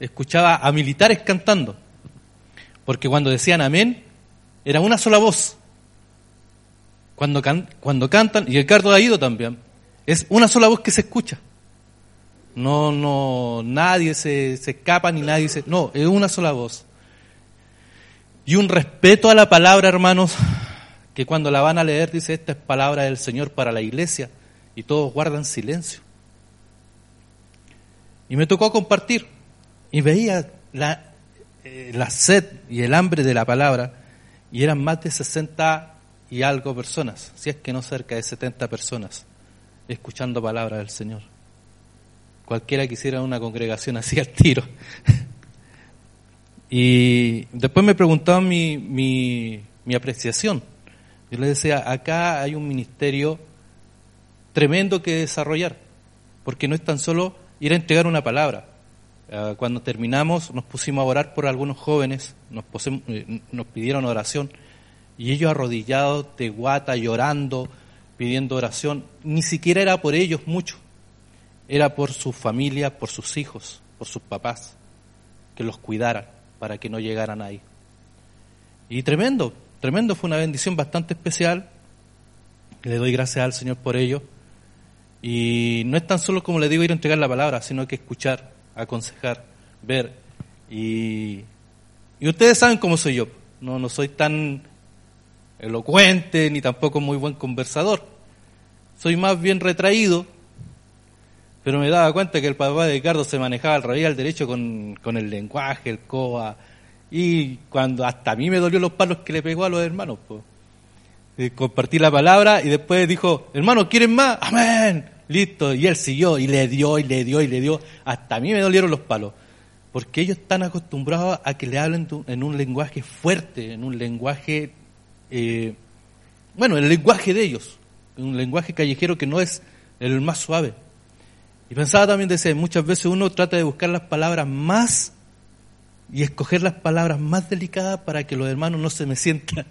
escuchaba a militares cantando. Porque cuando decían amén, era una sola voz. Cuando, cuando cantan, y Ricardo ha ido también, es una sola voz que se escucha. No, no, nadie se, se escapa ni nadie se, no, es una sola voz. Y un respeto a la palabra, hermanos, que cuando la van a leer dice, esta es palabra del Señor para la iglesia, y todos guardan silencio. Y me tocó compartir, y veía la, eh, la sed y el hambre de la palabra, y eran más de 60 y algo personas, si es que no cerca de 70 personas, escuchando palabra del Señor. Cualquiera quisiera una congregación así al tiro. y después me preguntaban mi, mi, mi apreciación. Yo les decía, acá hay un ministerio tremendo que desarrollar, porque no es tan solo ir a entregar una palabra, eh, cuando terminamos nos pusimos a orar por algunos jóvenes, nos, eh, nos pidieron oración y ellos arrodillados de guata, llorando, pidiendo oración, ni siquiera era por ellos mucho, era por su familia, por sus hijos, por sus papás, que los cuidaran para que no llegaran ahí. Y tremendo, tremendo, fue una bendición bastante especial. Le doy gracias al Señor por ello. Y no es tan solo como le digo ir a entregar la palabra, sino que escuchar, aconsejar, ver. Y, y ustedes saben cómo soy yo. No, no soy tan elocuente ni tampoco muy buen conversador. Soy más bien retraído, pero me daba cuenta que el papá de Ricardo se manejaba al revés al derecho con, con el lenguaje, el coa, y cuando hasta a mí me dolió los palos que le pegó a los hermanos, pues. compartí la palabra y después dijo, hermano, ¿quieren más? Amén. Listo. Y él siguió y le dio y le dio y le dio. Hasta a mí me dolieron los palos. Porque ellos están acostumbrados a que le hablen en un lenguaje fuerte, en un lenguaje, eh, bueno, el lenguaje de ellos, un lenguaje callejero que no es el más suave. Y pensaba también de ese, muchas veces uno trata de buscar las palabras más y escoger las palabras más delicadas para que los hermanos no se me sientan.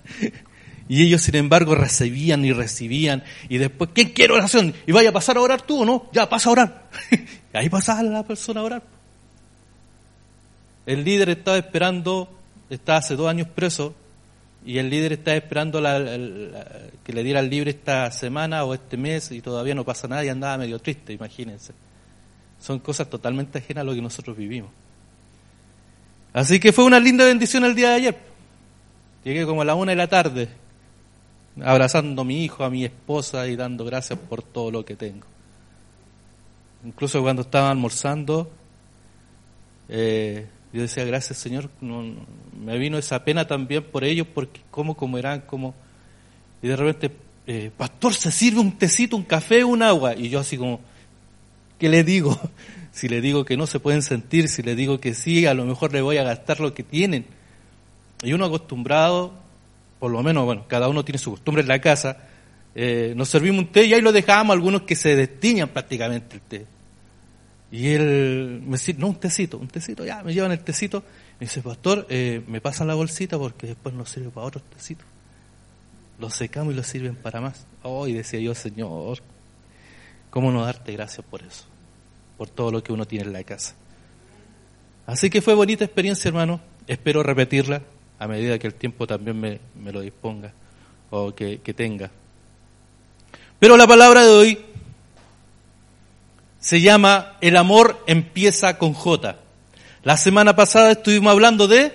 Y ellos, sin embargo, recibían y recibían. Y después, ¿quién quiere oración? Y vaya a pasar a orar tú o no. Ya, pasa a orar. y ahí pasaba la persona a orar. El líder estaba esperando, está hace dos años preso, y el líder está esperando que le diera el libre esta semana o este mes y todavía no pasa nada y andaba medio triste, imagínense. Son cosas totalmente ajenas a lo que nosotros vivimos. Así que fue una linda bendición el día de ayer. Llegué como a la una de la tarde, abrazando a mi hijo, a mi esposa y dando gracias por todo lo que tengo. Incluso cuando estaba almorzando, eh, yo decía, gracias Señor, me vino esa pena también por ellos, porque cómo comerán, cómo... Y de repente, eh, pastor, se sirve un tecito, un café, un agua. Y yo así como, ¿qué le digo? Si le digo que no se pueden sentir, si le digo que sí, a lo mejor le voy a gastar lo que tienen. Y uno acostumbrado, por lo menos, bueno, cada uno tiene su costumbre en la casa, eh, nos servimos un té y ahí lo dejamos algunos que se destiñan prácticamente el té. Y él me dice, no, un tecito, un tecito, ya, me llevan el tecito. Me dice, pastor, eh, me pasan la bolsita porque después nos sirve para otros tecitos. Los secamos y los sirven para más. Oh, y decía yo, Señor, ¿cómo no darte gracias por eso? por todo lo que uno tiene en la casa. Así que fue bonita experiencia, hermano. Espero repetirla a medida que el tiempo también me, lo disponga o que, que tenga. Pero la palabra de hoy se llama El amor empieza con J. La semana pasada estuvimos hablando de...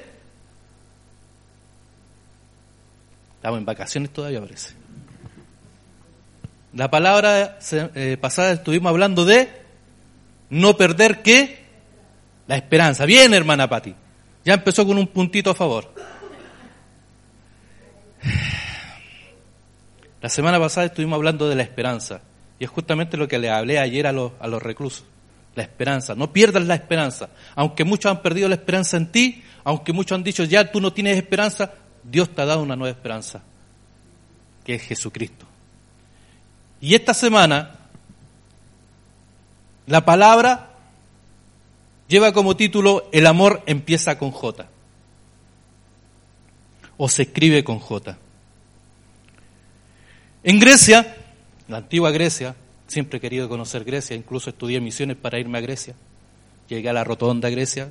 Estamos en vacaciones todavía, parece. La palabra eh, pasada estuvimos hablando de no perder qué? La esperanza. Bien, hermana Patti. Ya empezó con un puntito a favor. La semana pasada estuvimos hablando de la esperanza. Y es justamente lo que le hablé ayer a los, a los reclusos. La esperanza. No pierdas la esperanza. Aunque muchos han perdido la esperanza en ti, aunque muchos han dicho ya tú no tienes esperanza, Dios te ha dado una nueva esperanza, que es Jesucristo. Y esta semana la palabra lleva como título El amor empieza con J. O se escribe con J. En Grecia, la antigua Grecia, siempre he querido conocer Grecia, incluso estudié misiones para irme a Grecia. Llegué a la rotonda Grecia,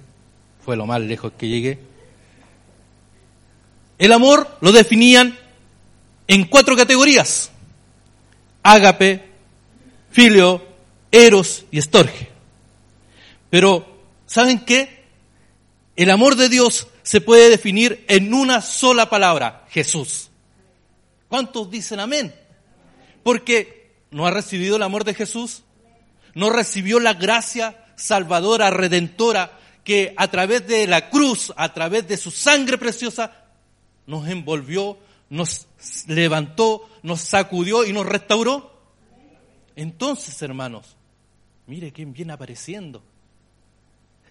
fue lo más lejos que llegué. El amor lo definían en cuatro categorías. Ágape, filio, Eros y Estorge. Pero, ¿saben qué? El amor de Dios se puede definir en una sola palabra, Jesús. ¿Cuántos dicen amén? Porque no ha recibido el amor de Jesús, no recibió la gracia salvadora, redentora, que a través de la cruz, a través de su sangre preciosa, nos envolvió, nos levantó, nos sacudió y nos restauró. Entonces, hermanos, Mire quién viene apareciendo.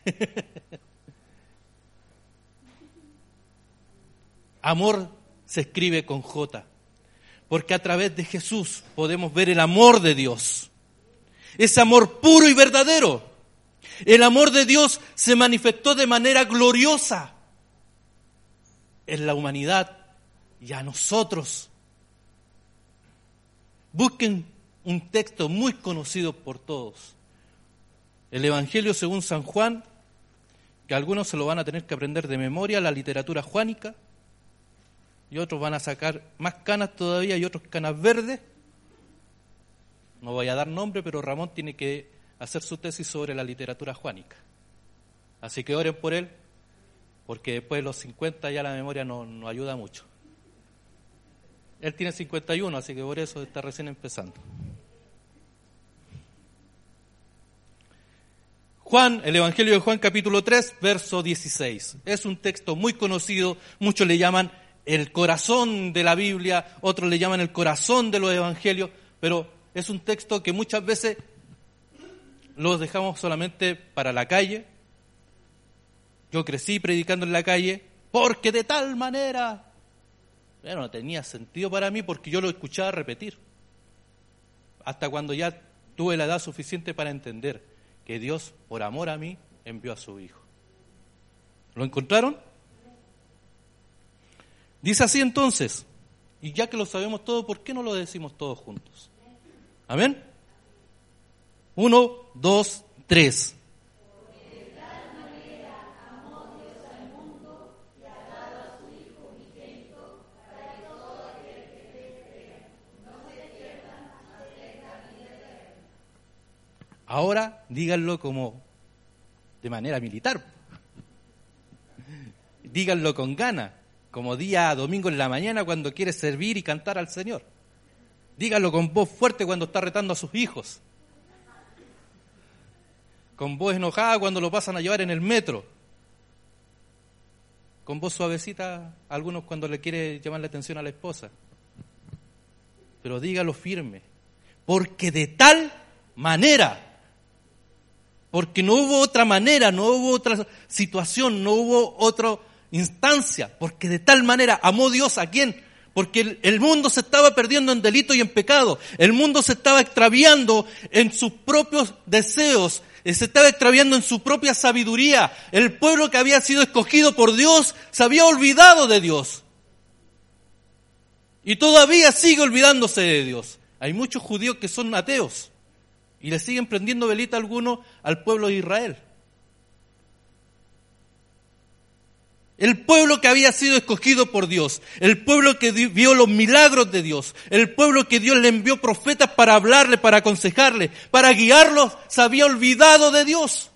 Amor se escribe con J, porque a través de Jesús podemos ver el amor de Dios. Ese amor puro y verdadero. El amor de Dios se manifestó de manera gloriosa en la humanidad y a nosotros. Busquen un texto muy conocido por todos. El Evangelio según San Juan, que algunos se lo van a tener que aprender de memoria, la literatura juánica, y otros van a sacar más canas todavía y otros canas verdes. No voy a dar nombre, pero Ramón tiene que hacer su tesis sobre la literatura juánica. Así que oren por él, porque después de los 50 ya la memoria no, no ayuda mucho. Él tiene 51, así que por eso está recién empezando. Juan, el Evangelio de Juan capítulo 3, verso 16. Es un texto muy conocido, muchos le llaman el corazón de la Biblia, otros le llaman el corazón de los Evangelios, pero es un texto que muchas veces lo dejamos solamente para la calle. Yo crecí predicando en la calle porque de tal manera, bueno, no tenía sentido para mí porque yo lo escuchaba repetir. Hasta cuando ya tuve la edad suficiente para entender que Dios, por amor a mí, envió a su Hijo. ¿Lo encontraron? Dice así entonces, y ya que lo sabemos todo, ¿por qué no lo decimos todos juntos? Amén. Uno, dos, tres. Ahora díganlo como de manera militar. Díganlo con ganas, como día domingo en la mañana cuando quiere servir y cantar al Señor. Díganlo con voz fuerte cuando está retando a sus hijos. Con voz enojada cuando lo pasan a llevar en el metro. Con voz suavecita algunos cuando le quiere llamar la atención a la esposa. Pero dígalo firme. Porque de tal manera porque no hubo otra manera, no hubo otra situación, no hubo otra instancia, porque de tal manera amó Dios a quién, porque el, mundo se estaba perdiendo en delito y en pecado, el mundo se estaba extraviando en sus propios deseos, eh, se estaba extraviando en su propia sabiduría, el pueblo que había sido escogido por Dios se había olvidado de Dios. Y todavía sigue olvidándose de Dios. Hay muchos judíos que son ateos. Y le siguen prendiendo velita algunos al pueblo de Israel. El pueblo que había sido escogido por Dios, el pueblo que vio los milagros de Dios, el pueblo que Dios le envió profetas para hablarle, para aconsejarle, para guiarlos, se había olvidado de Dios.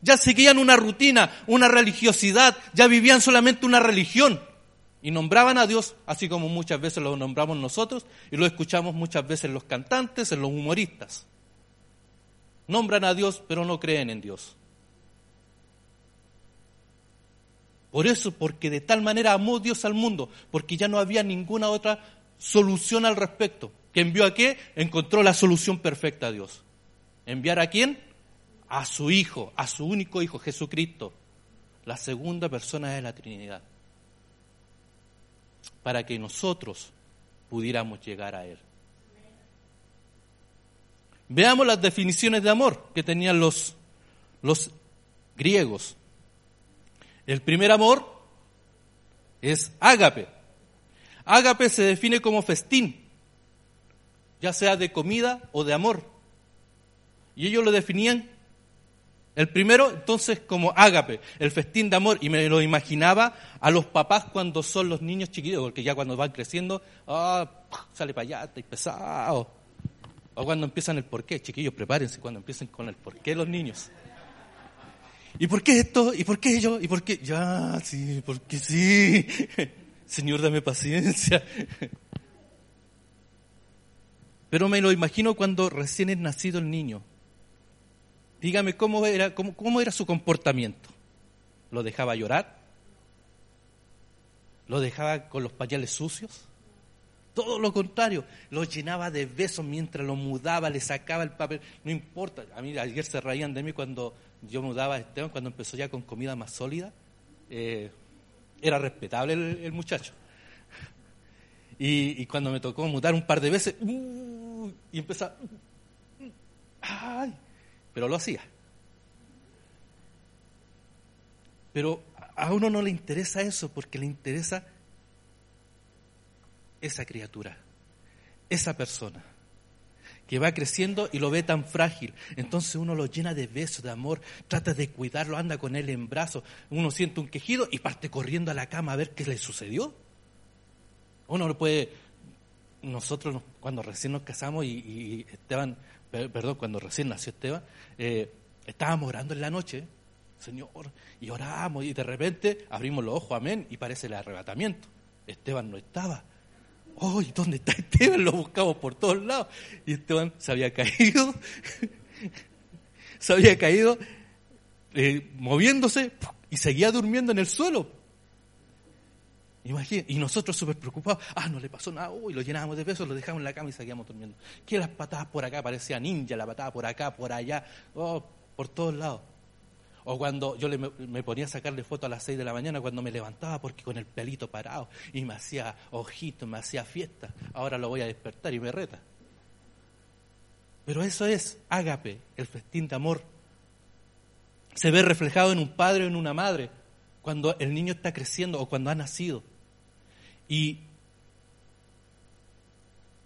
Ya seguían una rutina, una religiosidad, ya vivían solamente una religión. Y nombraban a Dios, así como muchas veces lo nombramos nosotros y lo escuchamos muchas veces en los cantantes, en los humoristas. Nombran a Dios, pero no creen en Dios. Por eso, porque de tal manera amó Dios al mundo, porque ya no había ninguna otra solución al respecto. ¿Que envió a qué? Encontró la solución perfecta a Dios. ¿Enviar a quién? A su Hijo, a su único Hijo, Jesucristo, la segunda persona de la Trinidad, para que nosotros pudiéramos llegar a Él. Veamos las definiciones de amor que tenían los, los griegos. El primer amor es ágape. Ágape se define como festín, ya sea de comida o de amor. Y ellos lo definían, el primero entonces como ágape, el festín de amor. Y me lo imaginaba a los papás cuando son los niños chiquitos, porque ya cuando van creciendo, ah, sale para allá, está pesado o cuando empiezan el porqué, chiquillos, prepárense cuando empiecen con el porqué los niños. ¿Y por qué esto? ¿Y por qué yo? ¿Y por qué? Ya, sí, porque sí. Señor, dame paciencia. Pero me lo imagino cuando recién es nacido el niño. Dígame cómo era, cómo, era su comportamiento. ¿Lo dejaba llorar? ¿Lo dejaba con los pañales sucios? Todo lo contrario, lo llenaba de besos mientras lo mudaba, le sacaba el papel. No importa, a mí ayer se reían de mí cuando yo mudaba a Esteban, cuando empezó ya con comida más sólida. Eh, era respetable el, muchacho. Y, cuando me tocó mudar un par de veces, uh, y empezaba, ay, pero lo hacía. Pero a uno no le interesa eso porque le interesa esa criatura, esa persona que va creciendo y lo ve tan frágil. Entonces uno lo llena de besos, de amor, trata de cuidarlo, anda con él en brazos. Uno siente un quejido y parte corriendo a la cama a ver qué le sucedió. Uno lo puede, nosotros cuando recién nos casamos y, Esteban, perdón, cuando recién nació Esteban, eh, estábamos orando en la noche, Señor, y oramos y de repente abrimos los ojos, amén, y parece el arrebatamiento. Esteban no estaba. ¡Ay, ¿dónde está Esteban? Lo buscamos por todos lados. Y Esteban se había caído, se había caído, eh, moviéndose y seguía durmiendo en el suelo. Imagínate, y nosotros súper preocupados, ah, no le pasó nada, uy, lo llenábamos de besos, lo dejamos en la cama y seguíamos durmiendo. Que las patadas por acá, parecía ninja, la patada por acá, por allá, oh, por todos lados. O cuando yo me ponía a sacarle foto a las 6 de la mañana cuando me levantaba porque con el pelito parado y me hacía ojito, me hacía fiesta. Ahora lo voy a despertar y me reta. Pero eso es ágape, el festín de amor. Se ve reflejado en un padre o en una madre cuando el niño está creciendo o cuando ha nacido. Y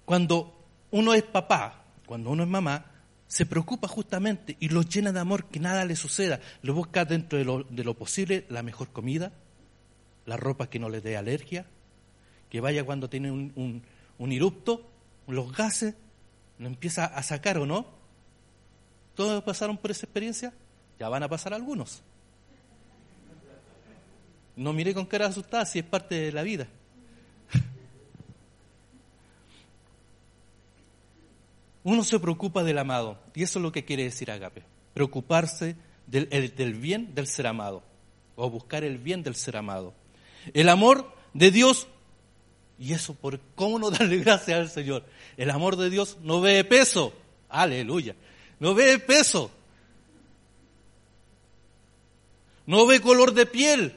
cuando uno es papá, cuando uno es mamá, se preocupa justamente y lo llena de amor que nada le suceda. Le busca dentro de lo, de lo posible la mejor comida, la ropa que no le dé alergia, que vaya cuando tiene un, un, un los gases, lo empieza a sacar o no. ¿Todos pasaron por esa experiencia? Ya van a pasar algunos. No mire con cara asustada si es parte de la vida. Uno se preocupa del amado, y eso es lo que quiere decir Agape, preocuparse del, del, bien del ser amado, o buscar el bien del ser amado. El amor de Dios, y eso por cómo no darle gracias al Señor, el amor de Dios no ve peso, aleluya, no ve peso, no ve color de piel,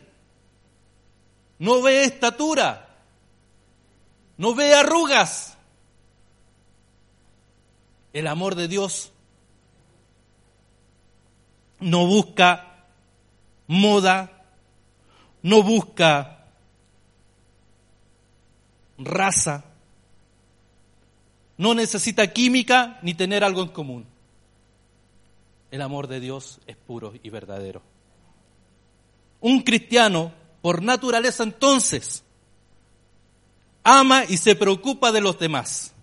no ve estatura, no ve arrugas. El amor de Dios no busca moda, no busca raza, no necesita química ni tener algo en común. El amor de Dios es puro y verdadero. Un cristiano, por naturaleza entonces, ama y se preocupa de los demás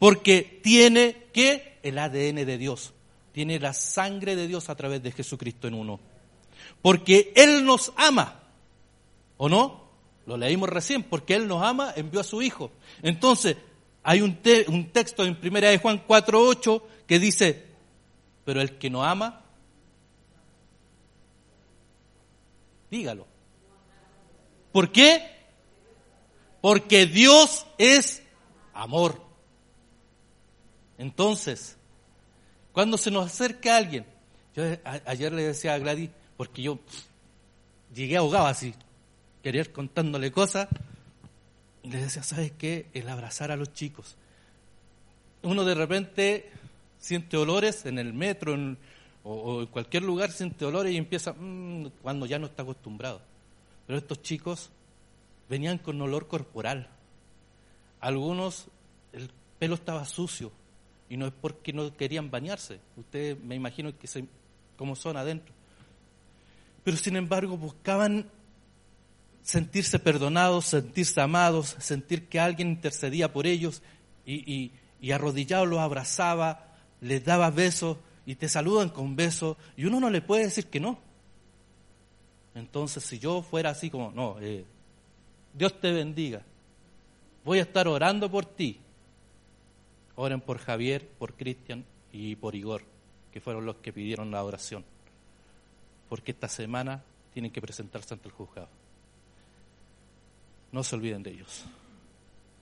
porque tiene que el ADN de Dios, tiene la sangre de Dios a través de Jesucristo en uno. Porque Él nos ama, ¿o no? Lo leímos recién, porque Él nos ama, envió a su Hijo. Entonces, hay un, un texto en 1 de Juan 4.8 que dice, pero el que no ama, dígalo. ¿Por qué? Porque Dios es amor. Entonces, cuando se nos acerca alguien, yo ayer le decía a Gladys, porque yo llegué ahogado así, quería ir contándole cosas, le decía, ¿sabes qué? El abrazar a los chicos. Uno de repente siente olores en el metro o, en cualquier lugar, siente olores y empieza, mm, cuando ya no está acostumbrado. Pero estos chicos venían con olor corporal. Algunos, el pelo estaba sucio, y no es porque no querían bañarse. Ustedes me imagino que se, como son adentro. Pero sin embargo buscaban sentirse perdonados, sentirse amados, sentir que alguien intercedía por ellos y, y, arrodillado los abrazaba, les daba besos y te saludan con besos y uno no le puede decir que no. Entonces si yo fuera así como, no, eh, Dios te bendiga, voy a estar orando por ti, Oren por Javier, por Cristian y por Igor, que fueron los que pidieron la oración. Porque esta semana tienen que presentarse ante el juzgado. No se olviden de ellos.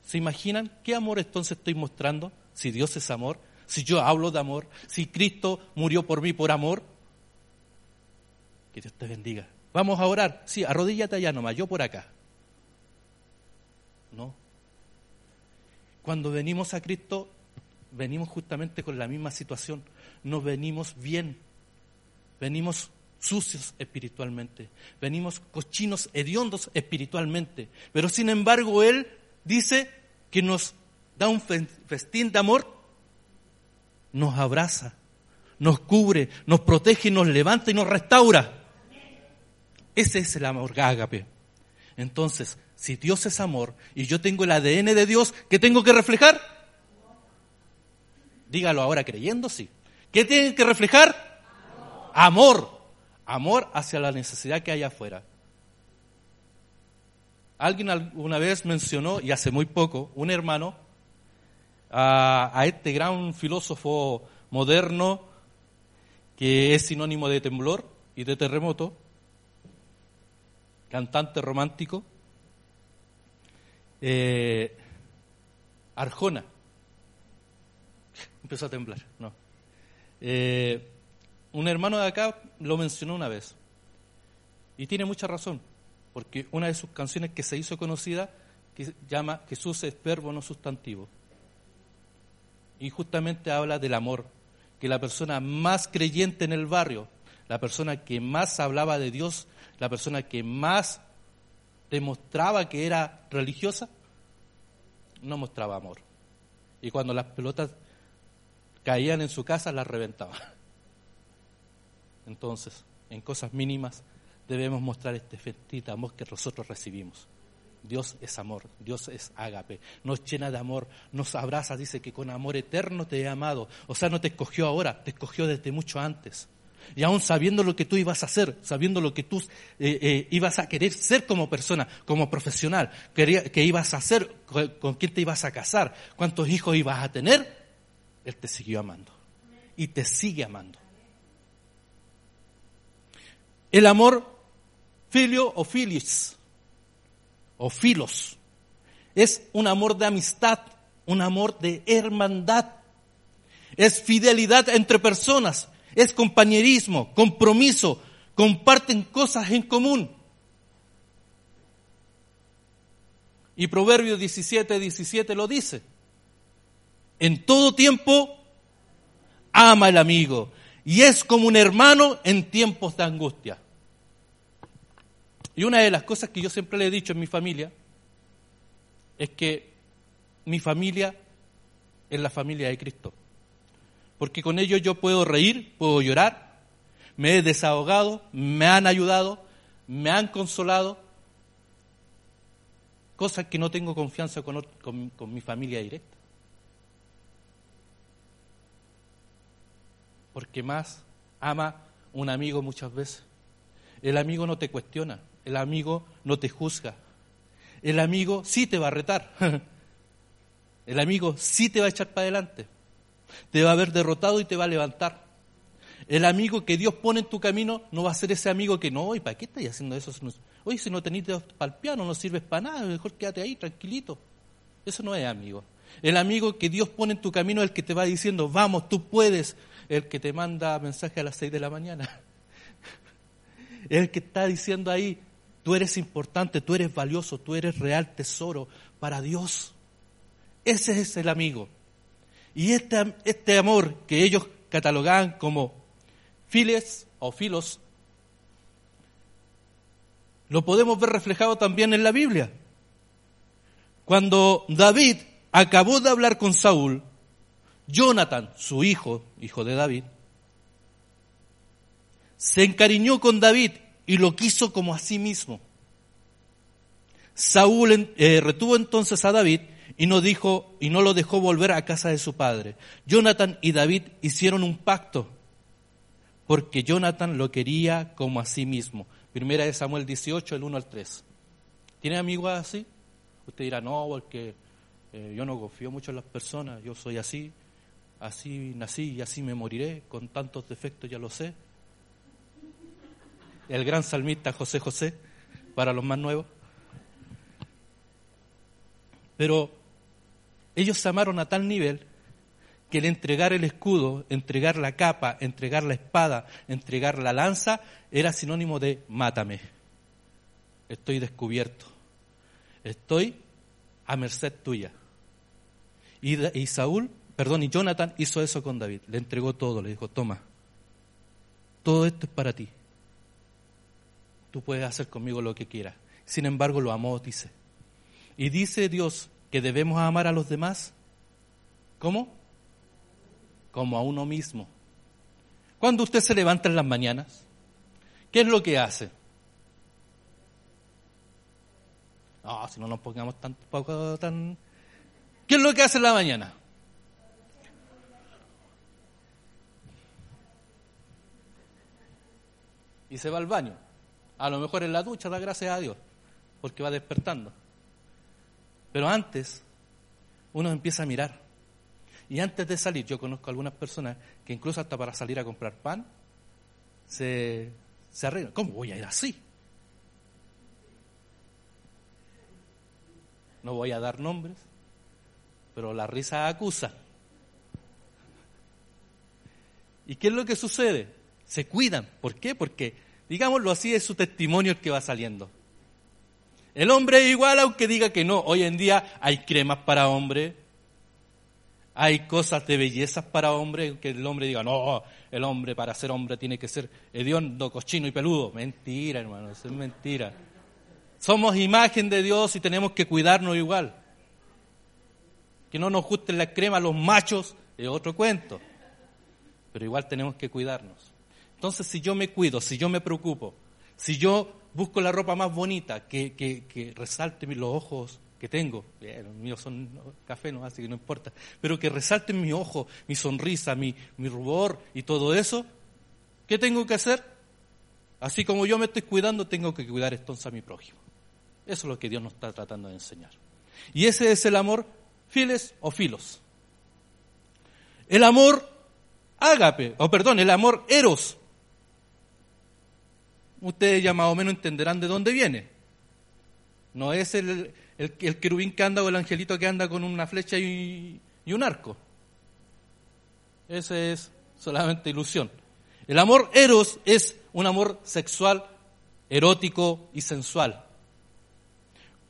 ¿Se imaginan qué amor entonces estoy mostrando? Si Dios es amor, si yo hablo de amor, si Cristo murió por mí por amor. Que Dios te bendiga. Vamos a orar. Sí, arrodíllate allá nomás, yo por acá. No. Cuando venimos a Cristo, venimos justamente con la misma situación, no venimos bien, venimos sucios espiritualmente, venimos cochinos, hediondos espiritualmente, pero sin embargo Él dice que nos da un festín de amor, nos abraza, nos cubre, nos protege, nos levanta y nos restaura. Ese es el amor ágape. Entonces, si Dios es amor y yo tengo el ADN de Dios, ¿qué tengo que reflejar? Dígalo ahora creyendo, sí. ¿Qué tiene que reflejar? Amor. Amor hacia la necesidad que hay afuera. Alguien alguna vez mencionó, y hace muy poco, un hermano, a, a este gran filósofo moderno que es sinónimo de temblor y de terremoto, cantante romántico, eh, Arjona. Empezó a temblar, no. Eh, un hermano de acá lo mencionó una vez. Y tiene mucha razón, porque una de sus canciones que se hizo conocida que se llama Jesús es verbo no sustantivo. Y justamente habla del amor, que la persona más creyente en el barrio, la persona que más hablaba de Dios, la persona que más demostraba que era religiosa, no mostraba amor. Y cuando las pelotas caían en su casa, las reventaba. Entonces, en cosas mínimas debemos mostrar este festito amor que nosotros recibimos. Dios es amor, Dios es ágape, nos llena de amor, nos abraza, dice que con amor eterno te he amado. O sea, no te escogió ahora, te escogió desde mucho antes. Y aún sabiendo lo que tú ibas a hacer, sabiendo lo que tú eh, eh, ibas a querer ser como persona, como profesional, que, que ibas a hacer, con quién te ibas a casar, cuántos hijos ibas a tener, Él te siguió amando. Y te sigue amando. El amor filio o filis, o filos, es un amor de amistad, un amor de hermandad. Es fidelidad entre personas, es compañerismo, compromiso, comparten cosas en común. Y Proverbios 17, 17 lo dice. En todo tiempo ama el amigo y es como un hermano en tiempos de angustia. Y una de las cosas que yo siempre le he dicho en mi familia es que mi familia es la familia de Cristo porque con ellos yo puedo reír, puedo llorar, me he desahogado, me han ayudado, me han consolado, cosas que no tengo confianza con, con, mi familia directa. Porque más ama un amigo muchas veces. El amigo no te cuestiona, el amigo no te juzga. El amigo sí te va a retar. El amigo sí te va a echar para adelante te va a haber derrotado y te va a levantar. El amigo que Dios pone en tu camino no va a ser ese amigo que no, ¿y para qué estás haciendo eso? Oye, si no tenés para el piano, no sirves para nada, mejor quédate ahí, tranquilito. Eso no es amigo. El amigo que Dios pone en tu camino es el que te va diciendo, vamos, tú puedes. El que te manda mensaje a las seis de la mañana. El que está diciendo ahí, tú eres importante, tú eres valioso, tú eres real tesoro para Dios. Ese es el amigo. Y este, este amor que ellos catalogaban como files o filos, lo podemos ver reflejado también en la Biblia. Cuando David acabó de hablar con Saúl, Jonathan, su hijo, hijo de David, se encariñó con David y lo quiso como a sí mismo. Saúl eh, retuvo entonces a David y no dijo y no lo dejó volver a casa de su padre. Jonathan y David hicieron un pacto porque Jonathan lo quería como a sí mismo. Primera de Samuel 18, el 1 al 3. ¿Tiene amigos así? Usted dirá, no, porque eh, yo no confío mucho en las personas, yo soy así, así nací y así me moriré, con tantos defectos ya lo sé. El gran salmista José José, para los más nuevos. Pero ellos se amaron a tal nivel que el entregar el escudo, entregar la capa, entregar la espada, entregar la lanza, era sinónimo de mátame. Estoy descubierto. Estoy a merced tuya. Y, y, Saúl, perdón, y Jonathan hizo eso con David. Le entregó todo, le dijo, toma, todo esto es para ti. tú puedes hacer conmigo lo que quieras. Sin embargo, lo amó, dice. Y dice Dios que debemos amar a los demás. ¿Cómo? Como a uno mismo. Cuando usted se levanta en las mañanas, ¿qué es lo que hace? No, si no nos pongamos tan, tan... ¿Qué es lo que hace en la mañana? Y se va al baño. A lo mejor en la ducha, da gracias a Dios, porque va despertando. Pero antes, uno empieza a mirar. Y antes de salir, yo conozco algunas personas que incluso hasta para salir a comprar pan, se, se arreglan. ¿Cómo voy a ir así? No voy a dar nombres, pero la risa acusa. ¿Y qué es lo que sucede? Se cuidan. ¿Por qué? Porque, digámoslo así, es su testimonio el que va saliendo. El hombre es igual aunque diga que no. Hoy en día hay cremas para hombre, hay cosas de belleza para hombre, que el hombre diga, no, el hombre para ser hombre tiene que ser hediondo, cochino y peludo. Mentira, hermano, eso es mentira. Somos imagen de Dios y tenemos que cuidarnos igual. Que no nos gusten las cremas los machos es otro cuento. Pero igual tenemos que cuidarnos. Entonces, si yo me cuido, si yo me preocupo, si yo busco la ropa más bonita, que, que, resalte los ojos que tengo, los míos son café, no, así que no importa, pero que resalte mis ojos, mi sonrisa, mi, mi rubor y todo eso, ¿qué tengo que hacer? Así como yo me estoy cuidando, tengo que cuidar entonces a mi prójimo. Eso es lo que Dios nos está tratando de enseñar. Y ese es el amor files o filos. El amor ágape, o perdón, el amor eros, ustedes ya más o menos entenderán de dónde viene. No es el, el, querubín que anda o el angelito que anda con una flecha y, y un arco. Esa es solamente ilusión. El amor eros es un amor sexual, erótico y sensual.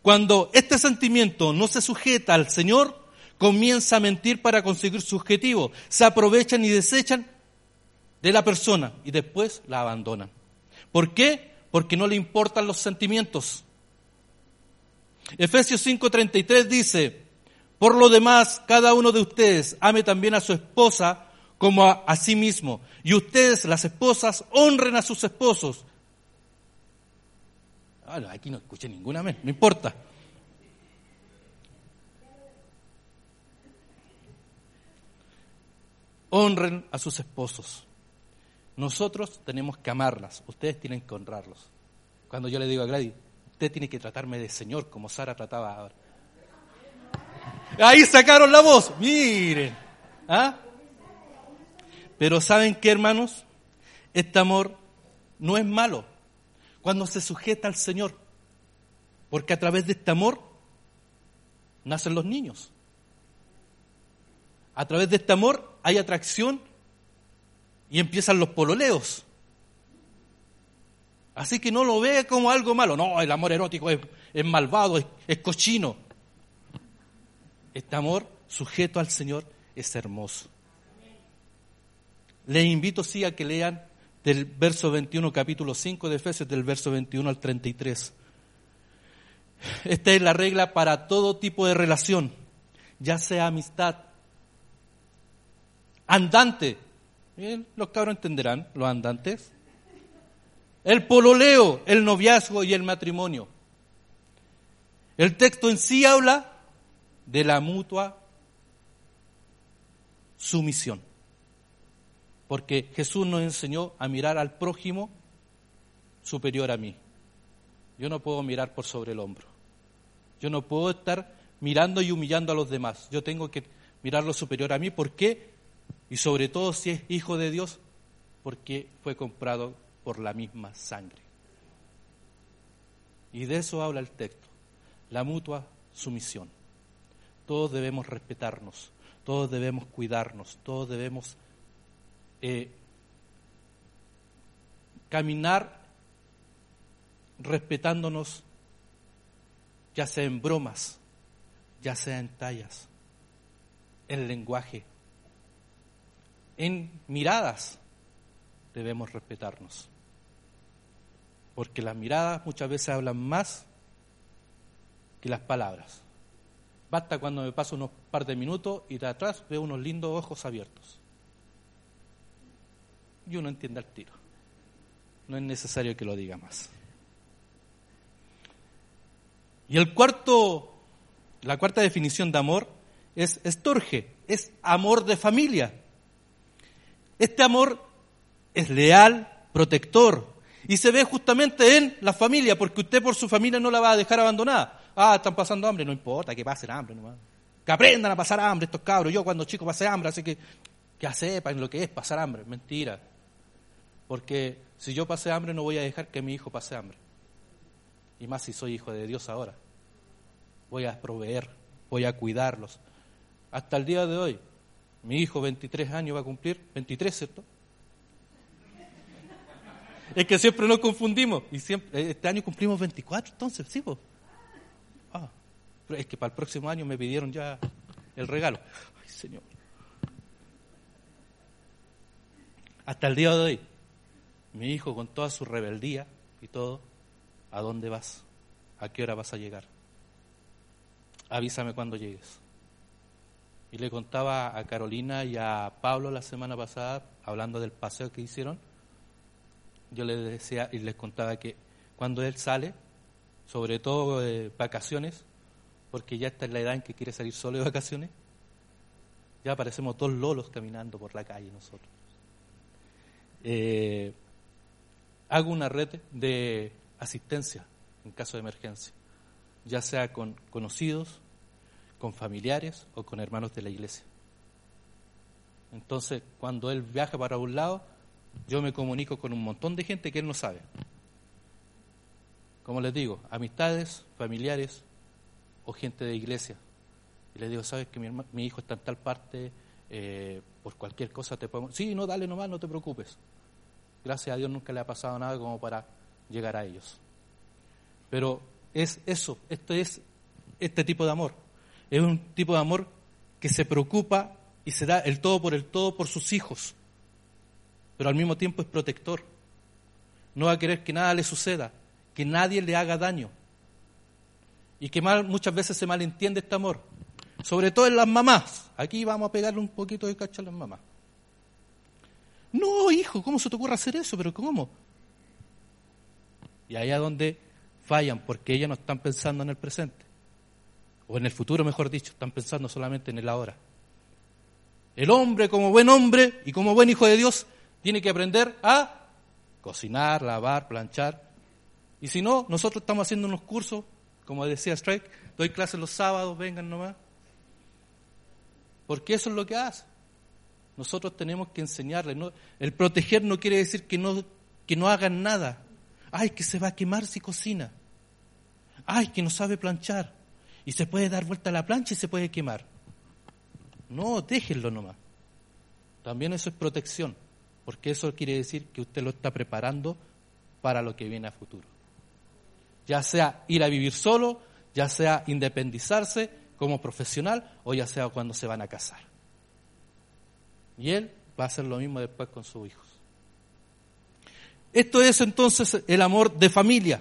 Cuando este sentimiento no se sujeta al Señor, comienza a mentir para conseguir su objetivo. Se aprovechan y desechan de la persona y después la abandonan. ¿Por qué? Porque no le importan los sentimientos. Efesios 5:33 dice, por lo demás, cada uno de ustedes ame también a su esposa como a, sí mismo. Y ustedes, las esposas, honren a sus esposos. Ah, aquí no escuché ninguna vez, no importa. Honren a sus esposos. Nosotros tenemos que amarlas, ustedes tienen que honrarlos. Cuando yo le digo a Gladys, usted tiene que tratarme de Señor como Sara trataba ahora. Ahí sacaron la voz, miren. ¿Ah? Pero ¿saben qué, hermanos? Este amor no es malo cuando se sujeta al Señor. Porque a través de este amor nacen los niños. A través de este amor hay atracción y empiezan los pololeos. Así que no lo ve como algo malo. No, el amor erótico es, malvado, es, cochino. Este amor sujeto al Señor es hermoso. Les invito sí a que lean del verso 21, capítulo 5 de Efesios, del verso 21 al 33. Esta es la regla para todo tipo de relación, ya sea amistad, andante, los cabros entenderán, los andantes. El pololeo, el noviazgo y el matrimonio. El texto en sí habla de la mutua sumisión. Porque Jesús nos enseñó a mirar al prójimo superior a mí. Yo no puedo mirar por sobre el hombro. Yo no puedo estar mirando y humillando a los demás. Yo tengo que mirar lo superior a mí. ¿Por qué? Y sobre todo si es hijo de Dios, porque fue comprado por la misma sangre. Y de eso habla el texto, la mutua sumisión. Todos debemos respetarnos, todos debemos cuidarnos, todos debemos eh, caminar respetándonos, ya sea en bromas, ya sea en tallas, en lenguaje, en miradas debemos respetarnos. Porque las miradas muchas veces hablan más que las palabras. Basta cuando me paso unos par de minutos y de atrás veo unos lindos ojos abiertos. Y uno entiende al tiro. No es necesario que lo diga más. Y el cuarto, la cuarta definición de amor es estorge, es amor de familia. Este amor es leal, protector, y se ve justamente en la familia, porque usted por su familia no la va a dejar abandonada. Ah, están pasando hambre, no importa, que pasen hambre nomás. Que aprendan a pasar hambre estos cabros. Yo cuando chico pasé hambre, así que que sepan lo que es pasar hambre. Mentira. Porque si yo pasé hambre, no voy a dejar que mi hijo pase hambre. Y más si soy hijo de Dios ahora. Voy a proveer, voy a cuidarlos. Hasta el día de hoy, mi hijo, 23 años, va a cumplir, 23, ¿cierto? Es que siempre nos confundimos. Y siempre, este año cumplimos 24, entonces, sí, pues. Ah, es que para el próximo año me pidieron ya el regalo. Ay, Señor. Hasta el día de hoy, mi hijo con toda su rebeldía y todo, ¿a dónde vas? ¿A qué hora vas a llegar? Avísame cuando llegues. Y le contaba a Carolina y a Pablo la semana pasada, hablando del paseo que hicieron, yo les decía y les contaba que cuando él sale, sobre todo de vacaciones, porque ya está en la edad en que quiere salir solo de vacaciones, ya aparecemos dos lolos caminando por la calle nosotros. Eh, hago una red de asistencia en caso de emergencia, ya sea con conocidos, con familiares o con hermanos de la iglesia. Entonces, cuando él viaja para un lado, yo me comunico con un montón de gente que él no sabe. Como les digo, amistades, familiares o gente de iglesia. Y les digo, ¿sabes que mi, hijo está en tal parte? Eh, por cualquier cosa te podemos... Sí, no, dale nomás, no te preocupes. Gracias a Dios nunca le ha pasado nada como para llegar a ellos. Pero es eso, esto es este tipo de amor. Es un tipo de amor que se preocupa y se da el todo por el todo por sus hijos pero al mismo tiempo es protector. No va a querer que nada le suceda, que nadie le haga daño. Y que muchas veces se malentiende este amor, sobre todo en las mamás. Aquí vamos a pegarle un poquito de cacho a las mamás. No, hijo, ¿cómo se te ocurre hacer eso? ¿Pero cómo? Y allá donde fallan, porque ellas no están pensando en el presente, o en el futuro, mejor dicho, están pensando solamente en el ahora. El hombre, como buen hombre y como buen hijo de Dios, tiene que aprender a cocinar, lavar, planchar. Y si no, nosotros estamos haciendo unos cursos, como decía Strike, doy clases los sábados, vengan nomás. Porque eso es lo que hace. Nosotros tenemos que enseñarles. El proteger no quiere decir que no, que no hagan nada. Ay, que se va a quemar si cocina. Ay, que no sabe planchar. Y se puede dar vuelta a la plancha y se puede quemar. No, déjenlo nomás. También eso es protección porque eso quiere decir que usted lo está preparando para lo que viene a futuro. Ya sea ir a vivir solo, ya sea independizarse como profesional o ya sea cuando se van a casar. Y él va a hacer lo mismo después con sus hijos. Esto es entonces el amor de familia.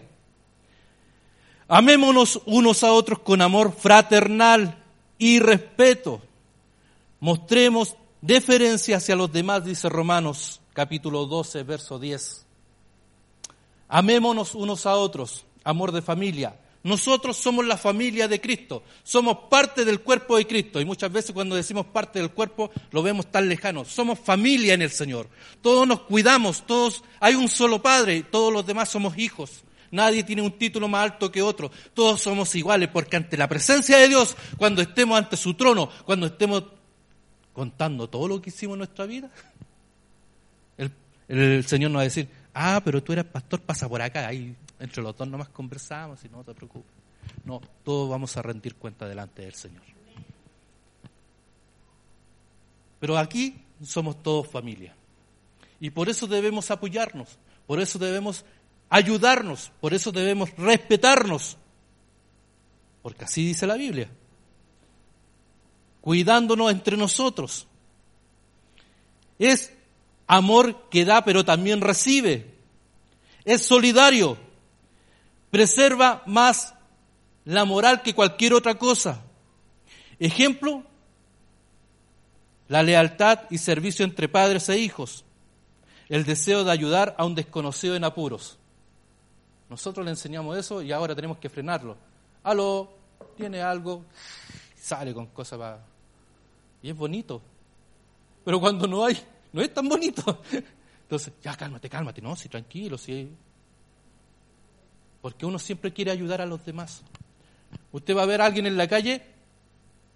Amémonos unos a otros con amor fraternal y respeto. Mostremos deferencia hacia los demás, dice Romanos capítulo 12, verso 10. Amémonos unos a otros, amor de familia. Nosotros somos la familia de Cristo, somos parte del cuerpo de Cristo y muchas veces cuando decimos parte del cuerpo lo vemos tan lejano. Somos familia en el Señor. Todos nos cuidamos, todos hay un solo Padre, todos los demás somos hijos. Nadie tiene un título más alto que otro. Todos somos iguales porque ante la presencia de Dios, cuando estemos ante su trono, cuando estemos contando todo lo que hicimos en nuestra vida, el, Señor nos va a decir, ah, pero tú eres pastor, pasa por acá, ahí entre los dos nomás conversamos y no te preocupes. No, todos vamos a rendir cuenta delante del Señor. Pero aquí somos todos familia. Y por eso debemos apoyarnos, por eso debemos ayudarnos, por eso debemos respetarnos. Porque así dice la Biblia cuidándonos entre nosotros. Es amor que da pero también recibe. Es solidario, preserva más la moral que cualquier otra cosa. Ejemplo, la lealtad y servicio entre padres e hijos, el deseo de ayudar a un desconocido en apuros. Nosotros le enseñamos eso y ahora tenemos que frenarlo. Aló, tiene algo, sale con cosas para... Y es bonito. Pero cuando no hay, no es tan bonito. Entonces, ya cálmate, cálmate, no, sí, tranquilo, sí. Porque uno siempre quiere ayudar a los demás. Usted va a ver a alguien en la calle,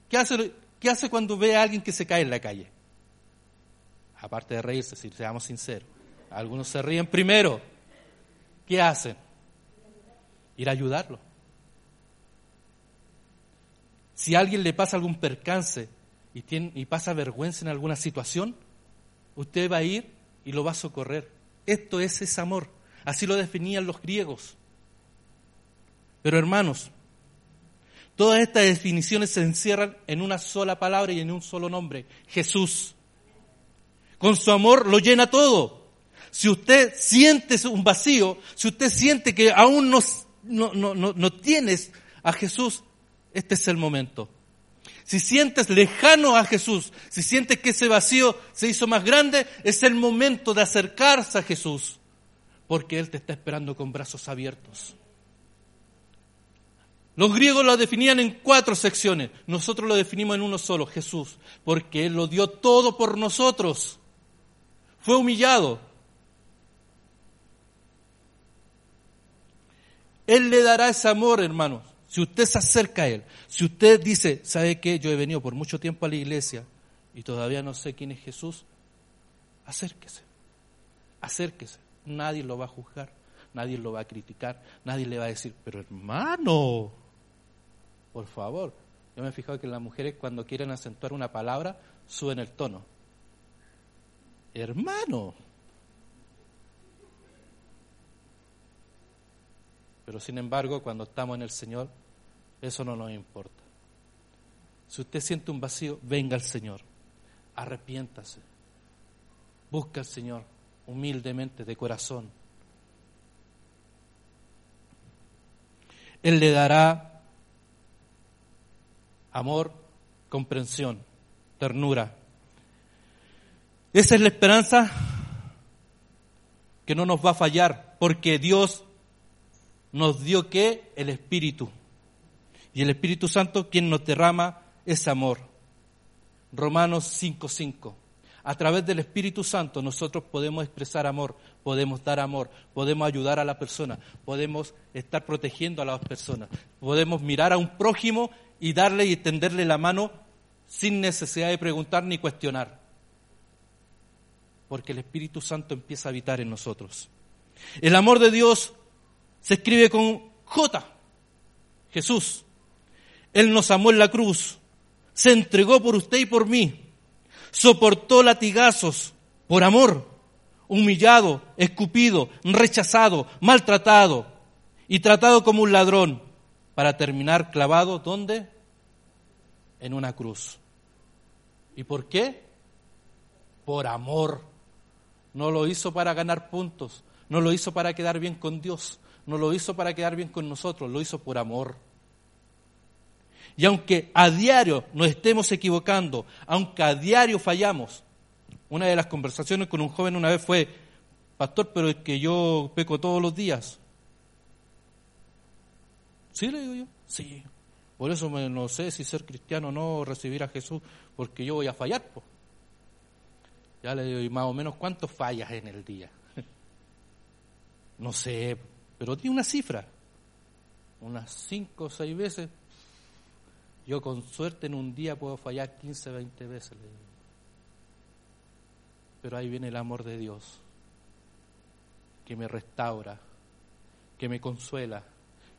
¿qué hace, qué hace cuando ve a alguien que se cae en la calle? Aparte de reírse, si seamos sinceros. Algunos se ríen primero. ¿Qué hacen? Ir a ayudarlo. Si a alguien le pasa algún percance y, y pasa vergüenza en alguna situación, usted va a ir y lo va a socorrer. Esto es ese amor. Así lo definían los griegos. Pero hermanos, todas estas definiciones se encierran en una sola palabra y en un solo nombre, Jesús. Con su amor lo llena todo. Si usted siente un vacío, si usted siente que aún no, no, no, no tienes a Jesús, este es el momento. Si sientes lejano a Jesús, si sientes que ese vacío se hizo más grande, es el momento de acercarse a Jesús, porque Él te está esperando con brazos abiertos. Los griegos lo definían en cuatro secciones, nosotros lo definimos en uno solo, Jesús, porque Él lo dio todo por nosotros. Fue humillado. Él le dará ese amor, hermanos. Si usted se acerca a Él, si usted dice, ¿sabe qué? Yo he venido por mucho tiempo a la iglesia y todavía no sé quién es Jesús, acérquese, acérquese. Nadie lo va a juzgar, nadie lo va a criticar, nadie le va a decir, pero hermano, por favor. Yo me he fijado que las mujeres cuando quieren acentuar una palabra suben el tono. Hermano, Pero sin embargo, cuando estamos en el Señor, eso no nos importa. Si usted siente un vacío, venga al Señor, arrepiéntase, busca al Señor humildemente, de corazón. Él le dará amor, comprensión, ternura. Esa es la esperanza que no nos va a fallar, porque Dios nos dio que el Espíritu. Y el Espíritu Santo quien nos derrama es amor. Romanos 5:5. A través del Espíritu Santo nosotros podemos expresar amor, podemos dar amor, podemos ayudar a la persona, podemos estar protegiendo a las personas, podemos mirar a un prójimo y darle y extenderle la mano sin necesidad de preguntar ni cuestionar. Porque el Espíritu Santo empieza a habitar en nosotros. El amor de Dios se escribe con J, Jesús. Él nos amó en la cruz, se entregó por usted y por mí, soportó latigazos por amor, humillado, escupido, rechazado, maltratado y tratado como un ladrón, para terminar clavado, ¿dónde? En una cruz. ¿Y por qué? Por amor. No lo hizo para ganar puntos, no lo hizo para quedar bien con Dios, no lo hizo para quedar bien con nosotros, lo hizo por amor. Y aunque a diario nos estemos equivocando, aunque a diario fallamos, una de las conversaciones con un joven una vez fue, pastor, pero es que yo peco todos los días. ¿Sí le digo yo? Sí. Por eso no sé si ser cristiano o no, recibir a Jesús, porque yo voy a fallar. Ya le digo, más o menos, ¿cuántos fallas en el día? no sé, pero tiene una cifra, unas cinco o seis veces. Yo con suerte en un día puedo fallar 15, 20 veces. Pero ahí viene el amor de Dios, que me restaura, que me consuela,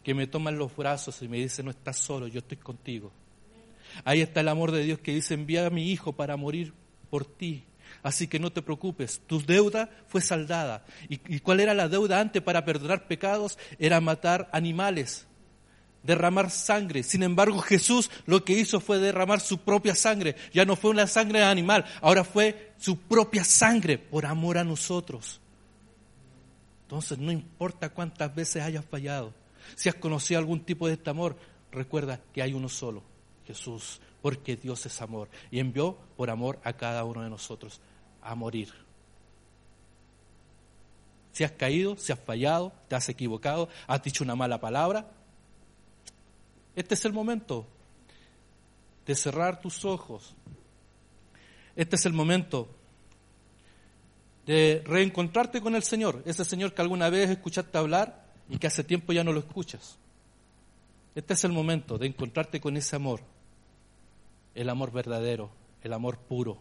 que me toma en los brazos y me dice, no estás solo, yo estoy contigo. Ahí está el amor de Dios que dice, envía a mi hijo para morir por ti. Así que no te preocupes, tu deuda fue saldada. ¿Y, cuál era la deuda antes para perdonar pecados? Era matar animales, derramar sangre. Sin embargo, Jesús lo que hizo fue derramar su propia sangre. Ya no fue una sangre animal, ahora fue su propia sangre por amor a nosotros. Entonces, no importa cuántas veces hayas fallado, Si has conocido algún tipo de este amor, recuerda que hay uno solo, Jesús, porque Dios es amor y envió por amor a cada uno de nosotros a morir. Si has caído, si has fallado, te has equivocado, has dicho una mala palabra, este es el momento de cerrar tus ojos. Este es el momento de reencontrarte con el Señor, ese Señor que alguna vez escuchaste hablar y que hace tiempo ya no lo escuchas. Este es el momento de encontrarte con ese amor, el amor verdadero, el amor puro,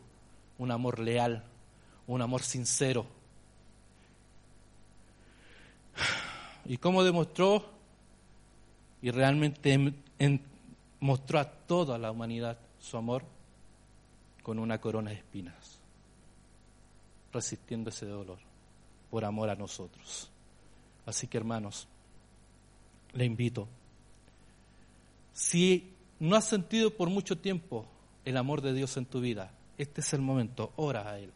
un amor leal, un amor sincero. ¿Y cómo demostró? Y realmente mostró a toda la humanidad su amor con una corona de espinas resistiendo ese dolor por amor a nosotros. Así que hermanos, le invito, si no has sentido por mucho tiempo el amor de Dios en tu vida, este es el momento, ora a Él.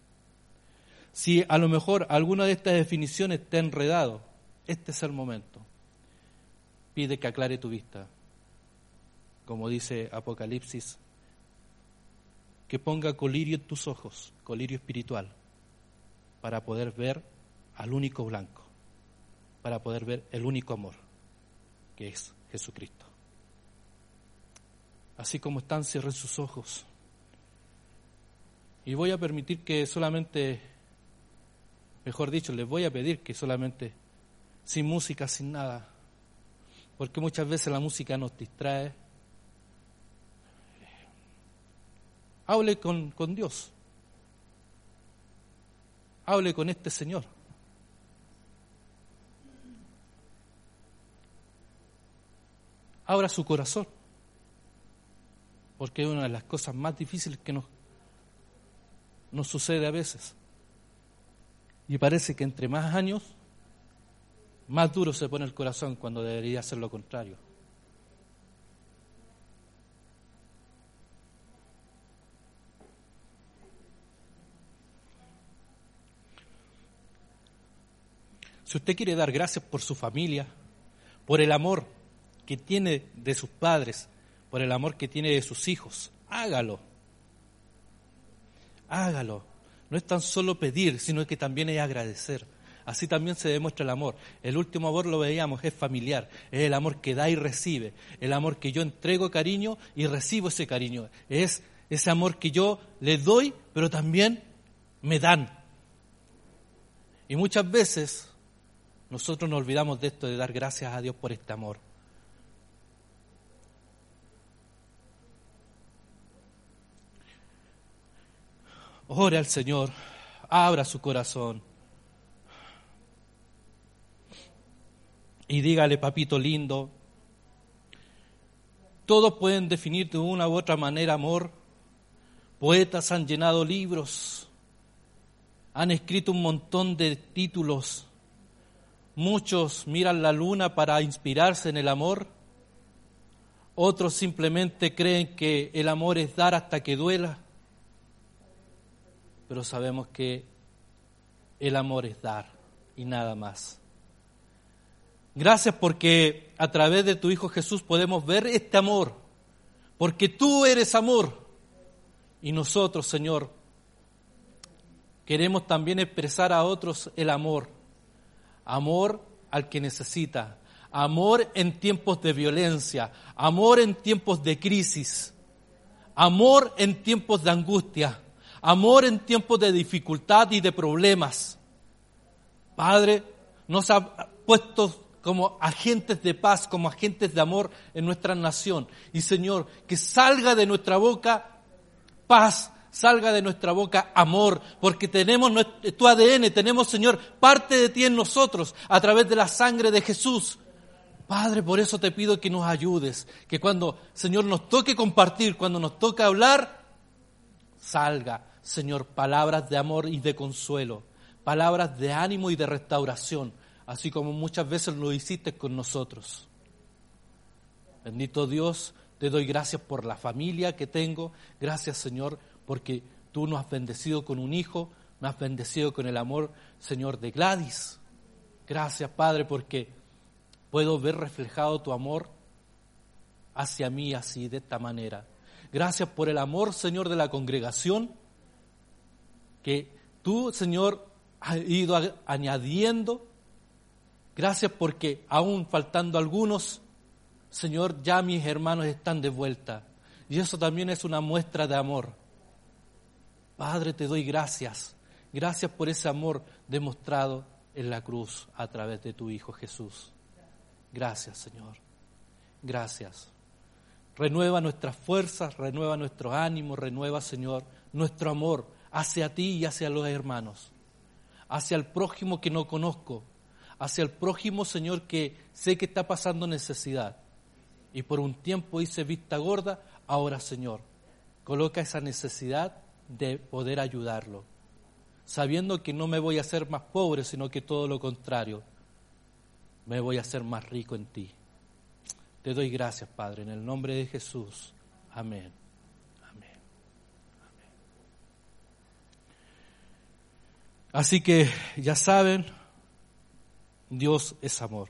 Si a lo mejor alguna de estas definiciones te ha enredado, este es el momento. Pide que aclare tu vista. Como dice Apocalipsis, que ponga colirio en tus ojos, colirio espiritual para poder ver al único blanco, para poder ver el único amor, que es Jesucristo. Así como están, cierren sus ojos. Y voy a permitir que solamente, mejor dicho, les voy a pedir que solamente, sin música, sin nada, porque muchas veces la música nos distrae. Hable con, con Dios hable con este Señor. Abra su corazón, porque es una de las cosas más difíciles que nos, sucede a veces. Y parece que entre más años, más duro se pone el corazón cuando debería ser lo contrario. Si usted quiere dar gracias por su familia, por el amor que tiene de sus padres, por el amor que tiene de sus hijos, hágalo. Hágalo. No es tan solo pedir, sino que también es agradecer. Así también se demuestra el amor. El último amor lo veíamos, es familiar, es el amor que da y recibe, el amor que yo entrego cariño y recibo ese cariño. Es ese amor que yo le doy, pero también me dan. Y muchas veces nosotros nos olvidamos de esto, de dar gracias a Dios por este amor. Ore al Señor, abra su corazón y dígale, papito lindo, todos pueden definir de una u otra manera amor. Poetas han llenado libros, han escrito un montón de títulos Muchos miran la luna para inspirarse en el amor. Otros simplemente creen que el amor es dar hasta que duela. Pero sabemos que el amor es dar y nada más. Gracias porque a través de tu Hijo Jesús podemos ver este amor. Porque tú eres amor. Y nosotros, Señor, queremos también expresar a otros el amor amor al que necesita, amor en tiempos de violencia, amor en tiempos de crisis, amor en tiempos de angustia, amor en tiempos de dificultad y de problemas. Padre, nos ha puesto como agentes de paz, como agentes de amor en nuestra nación. Y Señor, que salga de nuestra boca paz, salga de nuestra boca amor, porque tenemos tu ADN, tenemos, Señor, parte de ti en nosotros a través de la sangre de Jesús. Padre, por eso te pido que nos ayudes, que cuando, Señor, nos toque compartir, cuando nos toque hablar, salga, Señor, palabras de amor y de consuelo, palabras de ánimo y de restauración, así como muchas veces lo hiciste con nosotros. Bendito Dios, te doy gracias por la familia que tengo, gracias, Señor, porque tú nos has bendecido con un hijo, nos has bendecido con el amor, Señor, de Gladys. Gracias, Padre, porque puedo ver reflejado tu amor hacia mí así, de esta manera. Gracias por el amor, Señor, de la congregación, que tú, Señor, has ido añadiendo. Gracias porque aún faltando algunos, Señor, ya mis hermanos están de vuelta. Y eso también es una muestra de amor. Padre, te doy gracias. Gracias por ese amor demostrado en la cruz a través de tu Hijo Jesús. Gracias, Señor. Gracias. Renueva nuestras fuerzas, renueva nuestro ánimo, renueva, Señor, nuestro amor hacia ti y hacia los hermanos, hacia el prójimo que no conozco, hacia el prójimo, Señor, que sé que está pasando necesidad. Y por un tiempo hice vista gorda, ahora, Señor, coloca esa necesidad de poder ayudarlo, sabiendo que no me voy a hacer más pobre, sino que todo lo contrario, me voy a hacer más rico en ti. Te doy gracias, Padre, en el nombre de Jesús. Amén. Así que ya saben, Dios es amor.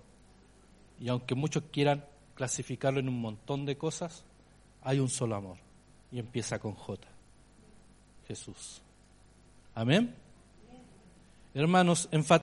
Y aunque muchos quieran clasificarlo en un montón de cosas, hay un solo amor. Y empieza con J. Jesús. Amén. Hermanos,